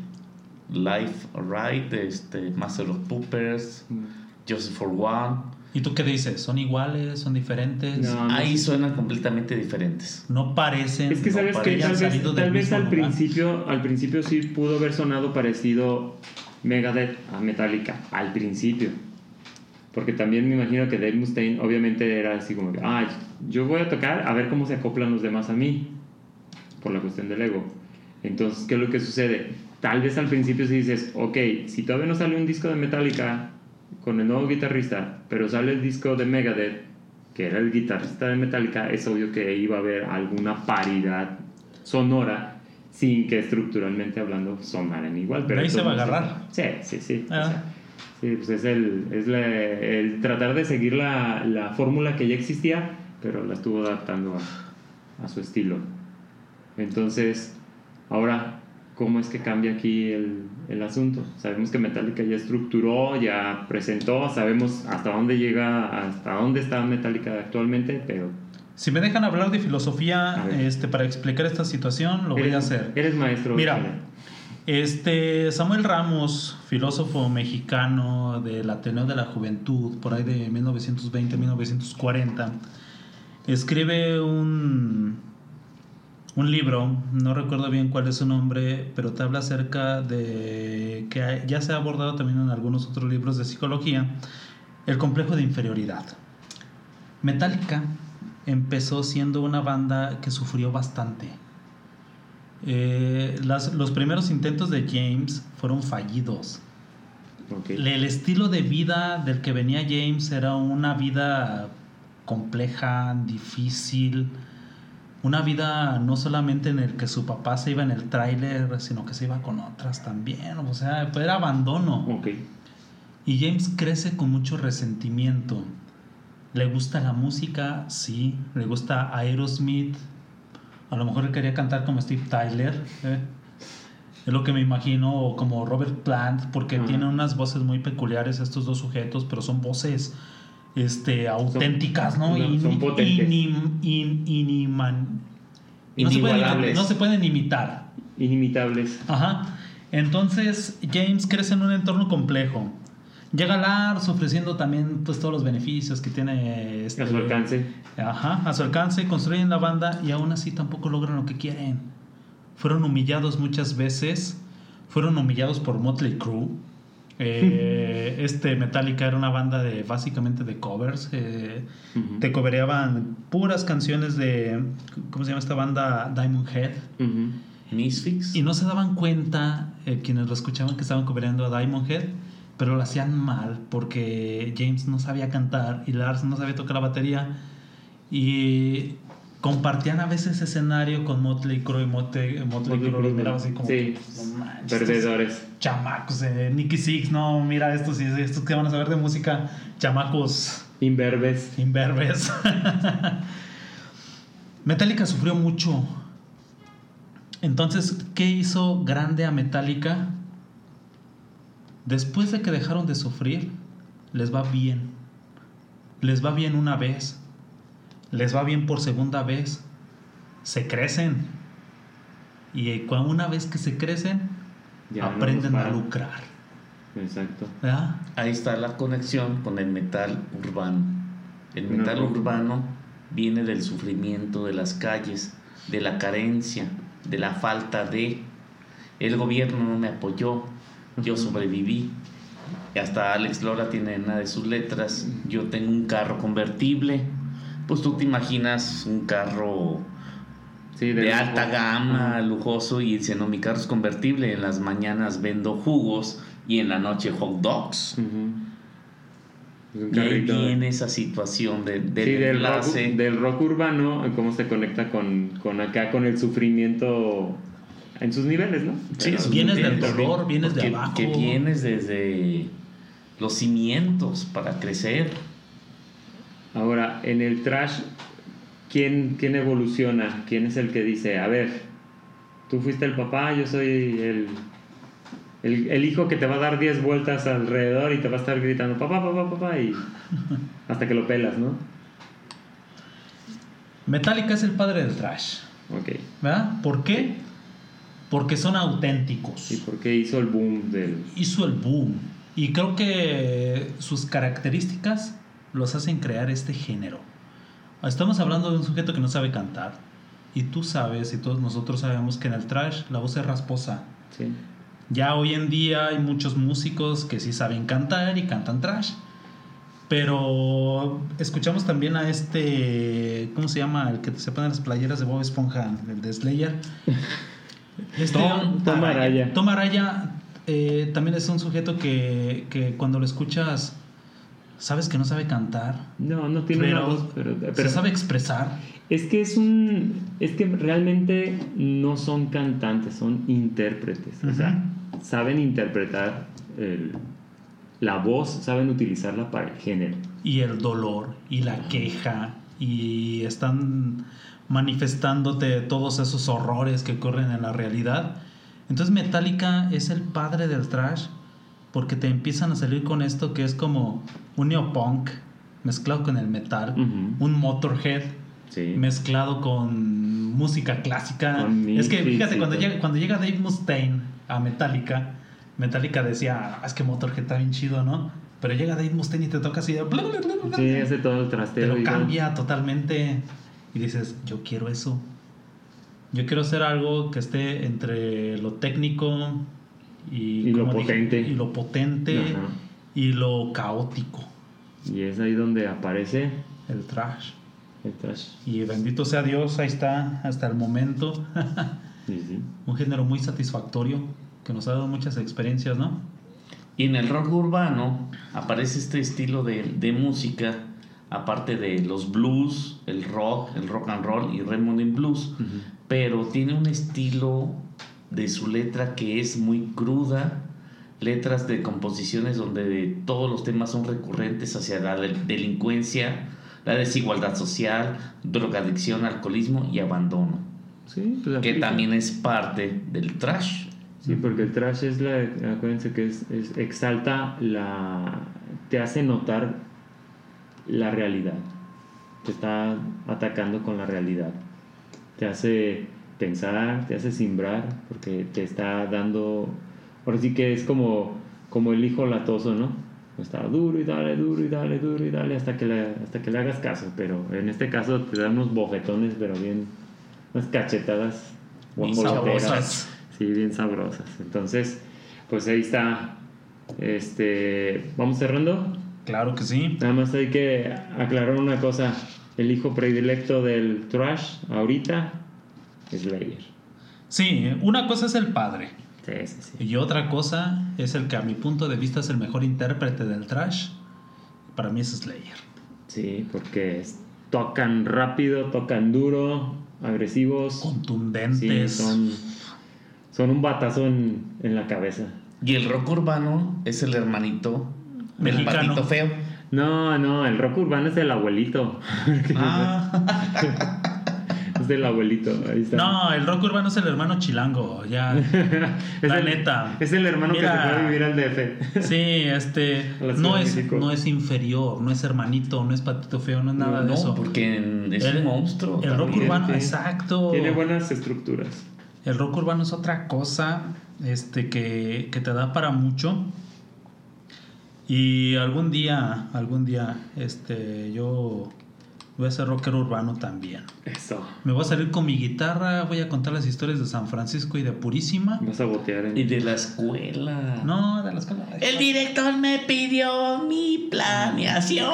Life Ride, este, Master of Puppets, Mm. Joseph for One. ¿Y tú qué dices? ¿Son iguales? ¿Son diferentes? No, no Ahí suenan completamente diferentes. No parecen. Es que no sabes que parecen tal vez, tal vez al lugar. principio, al principio sí pudo haber sonado parecido Megadeth a Metallica, al principio. Porque también me imagino que Dave Mustaine obviamente era así como que, ah, yo voy a tocar a ver cómo se acoplan los demás a mí, por la cuestión del ego. Entonces, ¿qué es lo que sucede? Tal vez al principio sí dices, ok, si todavía no sale un disco de Metallica con el nuevo guitarrista, pero sale el disco de Megadeth, que era el guitarrista de Metallica, es obvio que iba a haber alguna paridad sonora sin que estructuralmente hablando sonaran igual. Pero Ahí se va a agarrar. Sí, sí, sí. o Ah. sea, sí, pues es, el, es la- el tratar de seguir la, la fórmula que ya existía, pero la estuvo adaptando a, a su estilo. Entonces, ahora, ¿cómo es que cambia aquí el, el asunto? Sabemos que Metallica ya estructuró, ya presentó, sabemos hasta dónde llega, hasta dónde está Metallica actualmente, pero... Si me dejan hablar de filosofía este, para explicar esta situación, lo voy a hacer. Eres maestro. Mira. Este Samuel Ramos, filósofo mexicano del Ateneo de la Juventud, por ahí de 1920-1940, escribe un, un libro, no recuerdo bien cuál es su nombre, pero te habla acerca de que ya se ha abordado también en algunos otros libros de psicología, el complejo de inferioridad. Metallica empezó siendo una banda que sufrió bastante. Eh, las- los primeros intentos de James fueron fallidos. El estilo de vida del que venía James era una vida compleja, difícil, una vida no solamente en el que su papá se iba en el tráiler, sino que se iba con otras también, o sea, era abandono. Ok. Y James crece con mucho resentimiento. ¿Le gusta la música? Sí. ¿Le gusta Aerosmith? A lo mejor él quería cantar como Steve Tyler. ¿eh? Es lo que me imagino. O como Robert Plant, porque Ajá. tienen unas voces muy peculiares estos dos sujetos, pero son voces este, auténticas, ¿no? no, In- son potentes. inim- in- iniman- no, se pueden, Inigualables. no se pueden imitar. Inimitables. Ajá. Entonces James crece en un entorno complejo. Llega Lars ofreciendo también pues, todos los beneficios que tiene este, A su alcance. Ajá, a su alcance, construyen la banda y aún así tampoco logran lo que quieren. Fueron humillados muchas veces. Fueron humillados por Motley Crue. Eh, este Metallica era una banda de básicamente de covers. eh, Ujú. te covereaban puras canciones de ¿cómo se llama esta banda? Diamond Head. Ujú. Misfits. Y no se daban cuenta eh, quienes lo escuchaban que estaban cobrando a Diamond Head, pero lo hacían mal porque James no sabía cantar y Lars no sabía tocar la batería. Y compartían a veces escenario con Motley Crue. Motley, Motley Crue los miraba así como. Sí, "No manches, perdedores. Chamacos, eh, Nicky Six, no, mira estos, estos que van a saber de música. Chamacos Imberbes. imberbes. Metallica sufrió mucho. Entonces, ¿qué hizo grande a Metallica? Después de que dejaron de sufrir, les va bien. Les va bien una vez. Les va bien por segunda vez. Se crecen. Y una vez que se crecen, Ya aprenden a lucrar. Exacto. ¿verdad? Ahí está la conexión con el metal urbano. El metal no. urbano viene del sufrimiento de las calles, de la carencia, de la falta de... El gobierno no me apoyó, yo sobreviví. Y hasta Alex Lora tiene en una de sus letras, yo tengo un carro convertible. Pues tú te imaginas un carro Sí, de alta gama, lujoso, y dice, no, mi carro es convertible, en las mañanas vendo jugos y en la noche hot dogs. Un Y ahí viene esa situación de, del Sí, del rock, enlace. del rock urbano, cómo se conecta con, con acá, con el sufrimiento en sus niveles, ¿no? Sí, Pero- Vienes del dolor, vienes de abajo. Que vienes desde los cimientos para crecer. Ahora, en el trash, ¿quién, ¿quién evoluciona? ¿Quién es el que dice, a ver, tú fuiste el papá, yo soy el, el, el hijo que te va a dar 10 vueltas alrededor y te va a estar gritando, papá, papá, papá, y hasta que lo pelas, ¿no? Metallica es el padre del trash. Ok. ¿Verdad? ¿Por qué? Porque son auténticos. ¿Y por qué hizo el boom del... Hizo el boom. Y creo que sus características los hacen crear este género. Estamos hablando de un sujeto que no sabe cantar. Y tú sabes, y todos nosotros sabemos que en el trash la voz es rasposa. Sí. Ya hoy en día hay muchos músicos que sí saben cantar y cantan trash. Pero escuchamos también a este, ¿cómo se llama? El que se pone las playeras de Bob Esponja, el de Slayer. Este, Tom- Tom Araya. Tom Araya eh, también es un sujeto que, que cuando lo escuchas sabes que no sabe cantar, No, no tiene pero, una voz, pero, se pero sabe expresar. es que es un, es que realmente no son cantantes, son intérpretes, o sea, saben interpretar el- la voz, saben utilizarla para el género. y el dolor y la queja y están manifestándote todos esos horrores que ocurren en la realidad. Entonces Metallica es el padre del trash porque te empiezan a salir con esto que es como un neopunk mezclado con el metal, Ujú. un Motorhead Sí. mezclado con música clásica. Con es que fíjate, cuando llega, cuando llega Dave Mustaine a Metallica, Metallica decía, "Ah, es que Motorhead está bien chido, ¿no? Pero llega Dave Mustaine y te toca así de... bla, bla, bla, Sí, hace todo el te trasteo. lo y todo. cambia totalmente y dices, yo quiero eso. Yo quiero hacer algo que esté entre lo técnico y, Y lo dije, potente. y lo potente Ajá. y lo caótico, Y es ahí donde aparece el trash. el trash. Y bendito sea Dios, ahí está hasta el momento. Sí, sí. Un género muy satisfactorio que nos ha dado muchas experiencias, ¿no? Y en el rock urbano aparece este estilo de, de música, aparte de los blues, el rock, el rock and roll y Raymond in Blues, pero tiene un estilo de su letra que es muy cruda, letras de composiciones donde todos los temas son recurrentes hacia la del- delincuencia, la desigualdad social, drogadicción, alcoholismo y abandono, Sí, pues que también es parte del trash. Sí, porque el trash es la. Acuérdense que es, es- exalta la. Te hace notar la realidad. Te está atacando con la realidad. Te hace pensar, te hace simbrar, porque te está dando. Ahora sí que es como, como el hijo latoso, ¿no? Está duro y dale, duro y dale, duro y dale hasta que, le, hasta que le hagas caso. Pero en este caso te da unos bofetones, pero bien. unas cachetadas Bien sabrosas. Sí, bien sabrosas. Entonces, pues ahí está. Este, vamos cerrando. Claro que sí. Nada más hay que aclarar una cosa. El hijo predilecto del trash ahorita es Slayer. Sí, una cosa es el padre Sí, sí, sí. y otra cosa es el que a mi punto de vista es el mejor intérprete del trash. Para mí es Slayer. Sí, porque tocan rápido, tocan duro, agresivos. Contundentes. Sí, son, son un batazo en, en la cabeza. Y el rock urbano es el hermanito Mexicano. patito feo. No, no, el rock urbano es del abuelito. Ah, del abuelito. Ahí está. no, el rock urbano es el hermano chilango, ya. es la el, neta. Es el hermano Mira. que se fue a vivir al DF. Sí, este no es, no es inferior, no es hermanito, no es patito feo, no es nada de no, eso. porque es El- un monstruo. El rock urbano, exacto. Tiene buenas estructuras. El rock urbano es otra cosa este, que, que te da para mucho. Y algún día, algún día, este, yo voy a ser rocker urbano también. Eso. Me voy a salir con mi guitarra, voy a contar las historias de San Francisco y de Purísima. Vas a botear en. Y de la escuela. No, de las cosas. El director me pidió mi planeación.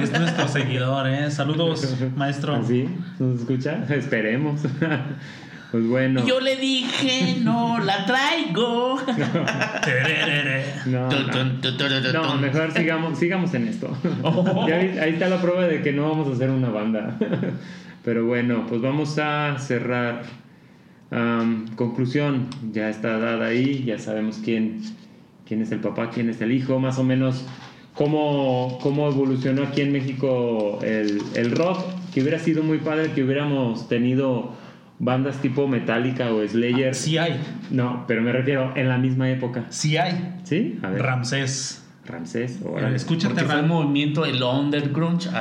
Es nuestro seguidor, ¿eh? Saludos, maestro. ¿Así? ¿Nos escucha? Esperemos. pues bueno. Yo le dije, no la traigo. No, no. No, mejor sigamos, sigamos en esto. Oh. Ya ahí, ahí está la prueba de que no vamos a hacer una banda. Pero bueno, pues vamos a cerrar. Conclusión, ya está dada ahí, ya sabemos quién, quién es el papá, quién es el hijo, más o menos cómo, cómo evolucionó aquí en México el, el rock, que hubiera sido muy padre que hubiéramos tenido bandas tipo Metallica o Slayer. Sí hay, No, pero me refiero en la misma época. sí hay. ¿Sí? A ver. Ramsés. Ramsés. órale. Escúchate, Ram- un movimiento, el underground. ah,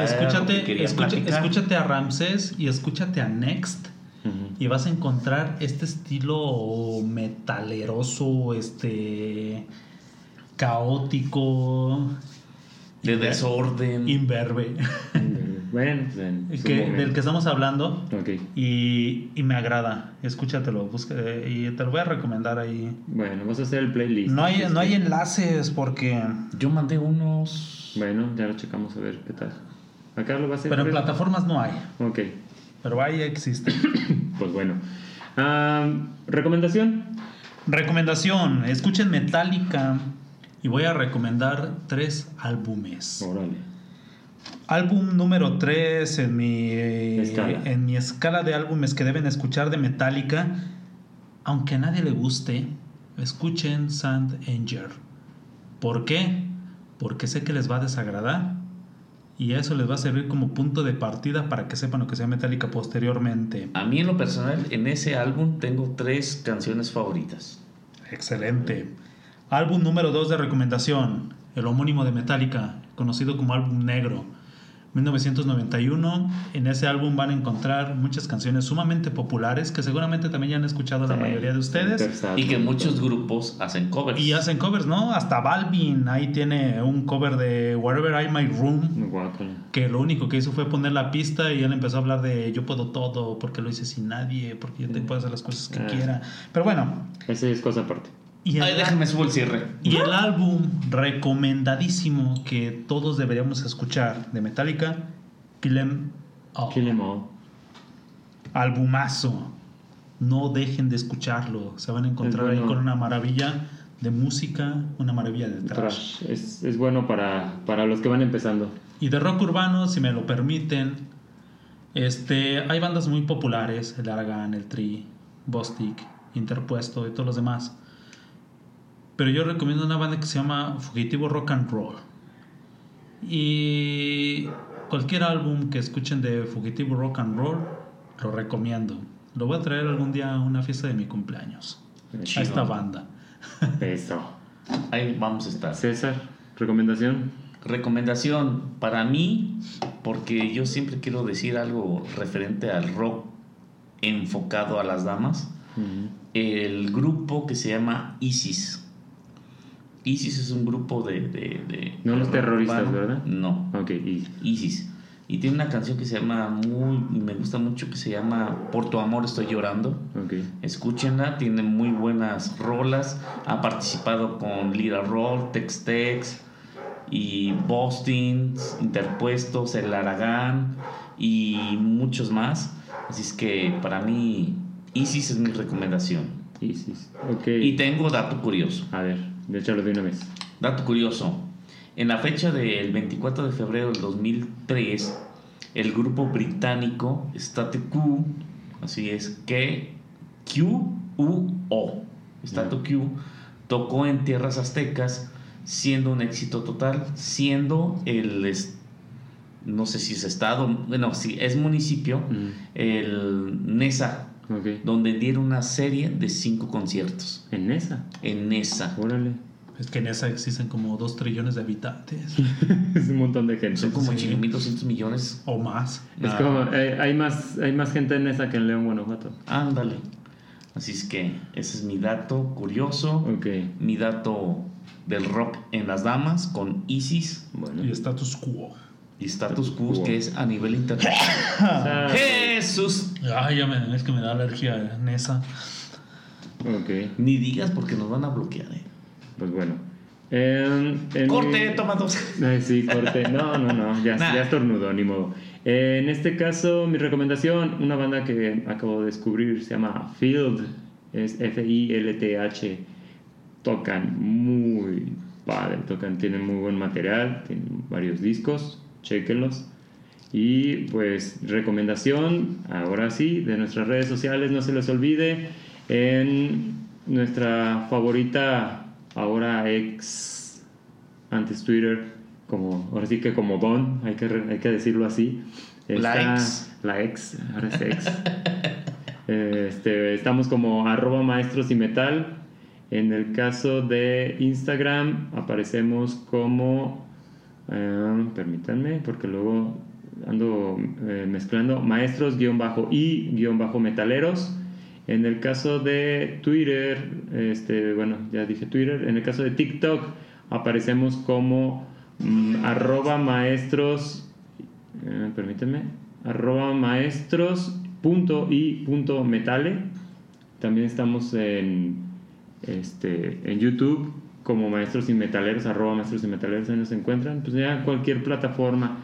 que escúchate, escúchate a Ramsés y escúchate a Next. Y vas a encontrar este estilo metaleroso, este caótico, De desorden. imberbe, Bueno, pues en su que, momento. del que estamos hablando. Ok. Y, y me agrada. Escúchatelo, busca, y te lo voy a recomendar ahí. Bueno, vamos a hacer el playlist. No hay, no hay enlaces porque... Yo mandé unos. Bueno, ya lo checamos a ver qué tal. Acá lo va a hacer. Pero en plataformas no hay. Ok, Pero ahí existe. pues bueno. Ah, ¿Recomendación? Recomendación, escuchen Metallica y voy a recomendar tres álbumes. Órale. Álbum número 3 en mi, Escala. en mi escala de álbumes que deben escuchar de Metallica, aunque a nadie le guste, escuchen Sand Anger. ¿Por qué? Porque sé que les va a desagradar y eso les va a servir como punto de partida para que sepan lo que sea Metallica posteriormente. A mí, en lo personal, en ese álbum tengo tres canciones favoritas. Excelente. Álbum número 2 de recomendación, el homónimo de Metallica, conocido como álbum negro. 1991. En ese álbum van a encontrar muchas canciones sumamente populares que seguramente también ya han escuchado la mayoría de ustedes. Y que muchos grupos hacen covers. Y hacen covers, ¿no? Hasta Balvin ahí tiene un cover de Wherever I Might Room, que lo único que hizo fue poner la pista y él empezó a hablar de yo puedo todo, porque lo hice sin nadie, porque yo te puedo hacer las cosas que Ah. quiera. Pero bueno, Esa es cosa aparte. Y el, Ay, déjame subo el cierre. y el álbum recomendadísimo que todos deberíamos escuchar de Metallica, Kill 'Em All. Kill 'em all. Albumazo. No dejen de escucharlo. Se van a encontrar ahí con una maravilla de música, una maravilla de trash. Trash. Es, es bueno para, para los que van empezando. Y de rock urbano, si me lo permiten, este, hay bandas muy populares, el Argan, el Tri, Bostic, Interpuesto y todos los demás. Pero yo recomiendo una banda que se llama Fugitivo Rock and Roll. Y cualquier álbum que escuchen de Fugitivo Rock and Roll, lo recomiendo. Lo voy a traer algún día a una fiesta de mi cumpleaños. A esta banda. Eso. Ahí vamos a estar. César, recomendación. Recomendación para mí, porque yo siempre quiero decir algo referente al rock enfocado a las damas. El grupo que se llama ISIS. ISIS es un grupo de. de- de- No los terroristas, urbano. ¿verdad? No, Ok, y ISIS. Y tiene una canción que se llama muy. me gusta mucho que se llama Por tu amor estoy llorando. ok. Escúchenla, tiene muy buenas rolas. Ha participado con Lira Roll, Tex Tex y Boston, Interpuestos, El Aragán y muchos más. Así es que para mí, Isis es mi recomendación. Isis. Ok. Y tengo dato curioso. A ver, échalo de una vez. Dato curioso. En la fecha del 24 de febrero del 2003 el grupo británico State Q, así es, que Q-U-O, tocó en tierras aztecas, siendo un éxito total, siendo el, no sé si es estado, bueno, si es municipio, Mm, el Nesa, ok. donde dieron una serie de cinco conciertos En esa. en Nesa. Órale. Es que en esa existen como 2 trillones de habitantes es un montón de gente. Son como Sí. 1.200 millones. o más. Es Ah. como, eh, hay, más, hay más gente en esa que en León, Guanajuato. Ándale. Así es que ese es mi dato curioso. Ok. Mi dato del rock en las damas con Isis Bueno. Y status quo. Y Status Quo, que es a nivel internacional. O sea, Jesús. Ay, ya me, es que me da alergia en esa. ok. Ni digas porque nos van a bloquear. ¿eh? Pues bueno. En- en Corte, mi- toma dos. Ay, sí, corte. No, no, no. Ya, Nah. ya estornudo, ni modo. En este caso, mi recomendación, una banda que acabo de descubrir, se llama Field. Es F-I-L-T-H. Tocan muy padre. Tocan, tienen muy buen material. Tienen varios discos. Chequenlos. Y pues recomendación, ahora sí, de nuestras redes sociales, no se les olvide, en nuestra favorita, ahora ex, antes Twitter, como, ahora sí que como Don, hay que, hay que decirlo así. La ex. La ex, ahora es ex. Este, estamos como arroba maestros y metal. En el caso de Instagram aparecemos como, eh, permítanme, porque luego ando eh, mezclando maestros-y-metaleros. En el caso de Twitter, este, bueno, ya dije Twitter. En el caso de TikTok aparecemos como mm, arroba maestros, eh, permítanme, arroba maestros punto y punto metale. También estamos en, este, en YouTube como maestros y metaleros, arroba maestros y metaleros, ahí nos encuentran. Pues ya cualquier plataforma.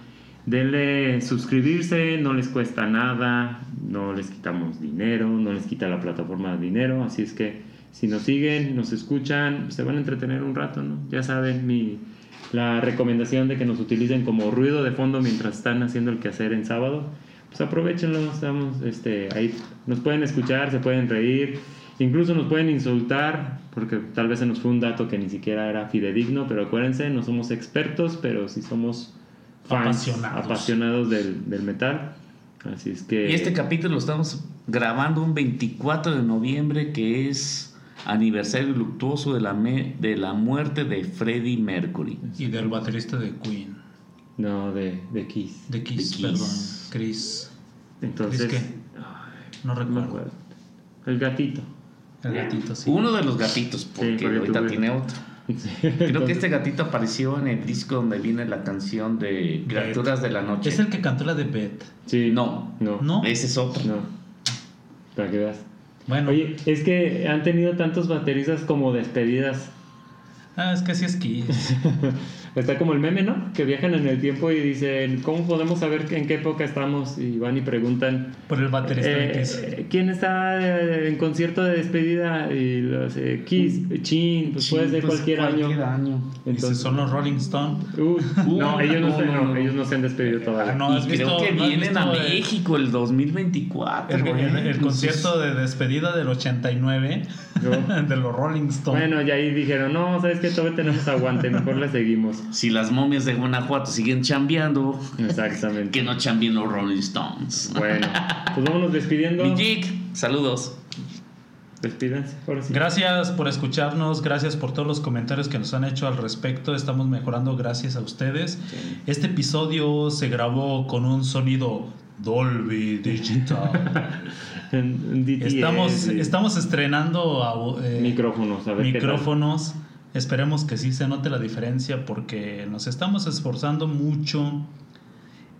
Denle suscribirse, no les cuesta nada, no les quitamos dinero, no les quita la plataforma dinero, así es que si nos siguen, nos escuchan, se van a entretener un rato, ¿no? Ya saben mi la recomendación de que nos utilicen como ruido de fondo mientras están haciendo el quehacer en sábado. Pues aprovechenlo, estamos este ahí nos pueden escuchar, se pueden reír, incluso nos pueden insultar porque tal vez se nos fue un dato que ni siquiera era fidedigno, pero acuérdense, no somos expertos, pero sí somos fans Apasionados. apasionados del, del metal. Así es que Y este capítulo lo estamos grabando un 24 de noviembre, que es aniversario luctuoso de la, me- de la muerte de Freddie Mercury. Y del baterista de Queen. no de, de Kiss. De Kiss, De Kiss. perdón. Chris. Entonces, ¿Chris no No recuerdo. acuerdo. El gatito. El gatito, sí. Uno de los gatitos, porque, porque ahorita tuve- tiene otro. Creo que este gatito apareció en el disco donde viene la canción de Criaturas de la Noche. Es el que cantó la de Beth. Sí. No. No. ¿No? Ese es otro. No. Para que veas. Bueno, Oye, es que han tenido tantos bateristas como despedidas. ah, es que así es Kiss. Está como el meme, ¿no? Que viajan en el tiempo y dicen, ¿cómo podemos saber en qué época estamos? Y van y preguntan, Por el baterista de eh, Kiss. eh, ¿quién está eh, en concierto de despedida? Y los eh, Kiss, Chin, pues puede ser Pues, cualquier, año. Dice, Entonces, son los Rolling Stones. Uh, no, Uh, ellos no, no, se, no, no, no. ellos no se han despedido todavía. Ah, no, y ¿has creo visto- que no has vienen a el- México el 2024. El, el- el güey. concierto de despedida del 89 De los Rolling Stones. Bueno, y ahí dijeron, no, ¿sabes qué? Todavía tenemos aguante, mejor le seguimos. Si las momias de Guanajuato siguen chambeando, Exactamente. que no chambien los Rolling Stones. Bueno, pues vámonos despidiendo. Saludos. Despídense, ahora sí. Gracias por escucharnos, gracias por todos los comentarios que nos han hecho al respecto. Estamos mejorando gracias a ustedes. Este episodio se grabó con un sonido Dolby Digital. En- DTS, estamos, estamos estrenando eh, micrófonos, a ver qué tal. micrófonos. Esperemos que sí se note la diferencia porque nos estamos esforzando mucho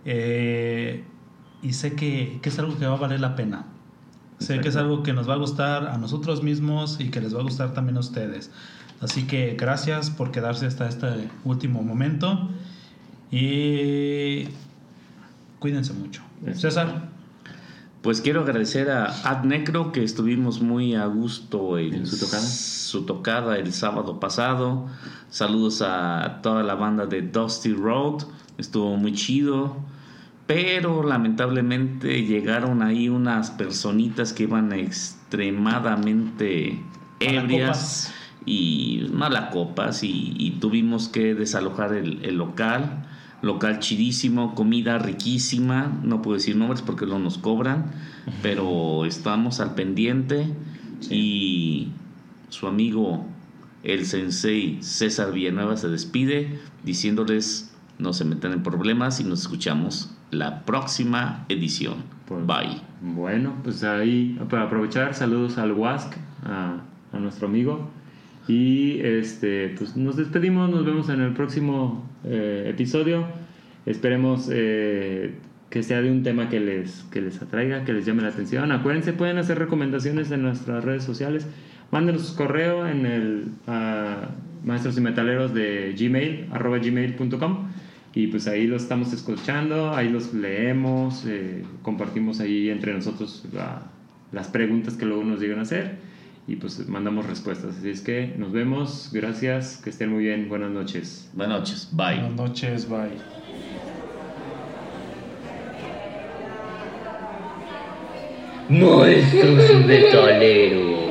eh, y sé que, que es algo que va a valer la pena. Sé que es algo que nos va a gustar a nosotros mismos y que les va a gustar también a ustedes. Así que gracias por quedarse hasta este último momento y cuídense mucho. César, Pues quiero agradecer a Ad Necro que estuvimos muy a gusto en, ¿En su tocada? su tocada el sábado pasado. Saludos a toda la banda de Dusty Road, estuvo muy chido. pero lamentablemente llegaron ahí unas personitas que iban extremadamente ebrias y malacopas y, y tuvimos que desalojar el, el local local chidísimo, comida riquísima, no puedo decir nombres porque no nos cobran, pero estamos al pendiente y su amigo el sensei César Villanueva se despide diciéndoles no se metan en problemas y nos escuchamos la próxima edición. Pues, Bye. Bueno, pues ahí para aprovechar, saludos al Wask, a, a nuestro amigo. Y este, pues nos despedimos, nos vemos en el próximo eh, episodio. Esperemos eh, que sea de un tema que les, que les atraiga, que les llame la atención. Acuérdense, pueden hacer recomendaciones en nuestras redes sociales. Mándenos su correo en el maestros y metaleros de gmail, arroba gmail.com. Y pues ahí los estamos escuchando, ahí los leemos, eh, compartimos ahí entre nosotros la, las preguntas que luego nos llegan a hacer y pues mandamos respuestas. Así es que nos vemos, gracias, que estén muy bien, buenas noches. Buenas noches, bye. Buenas noches, bye. Maestros metaleros.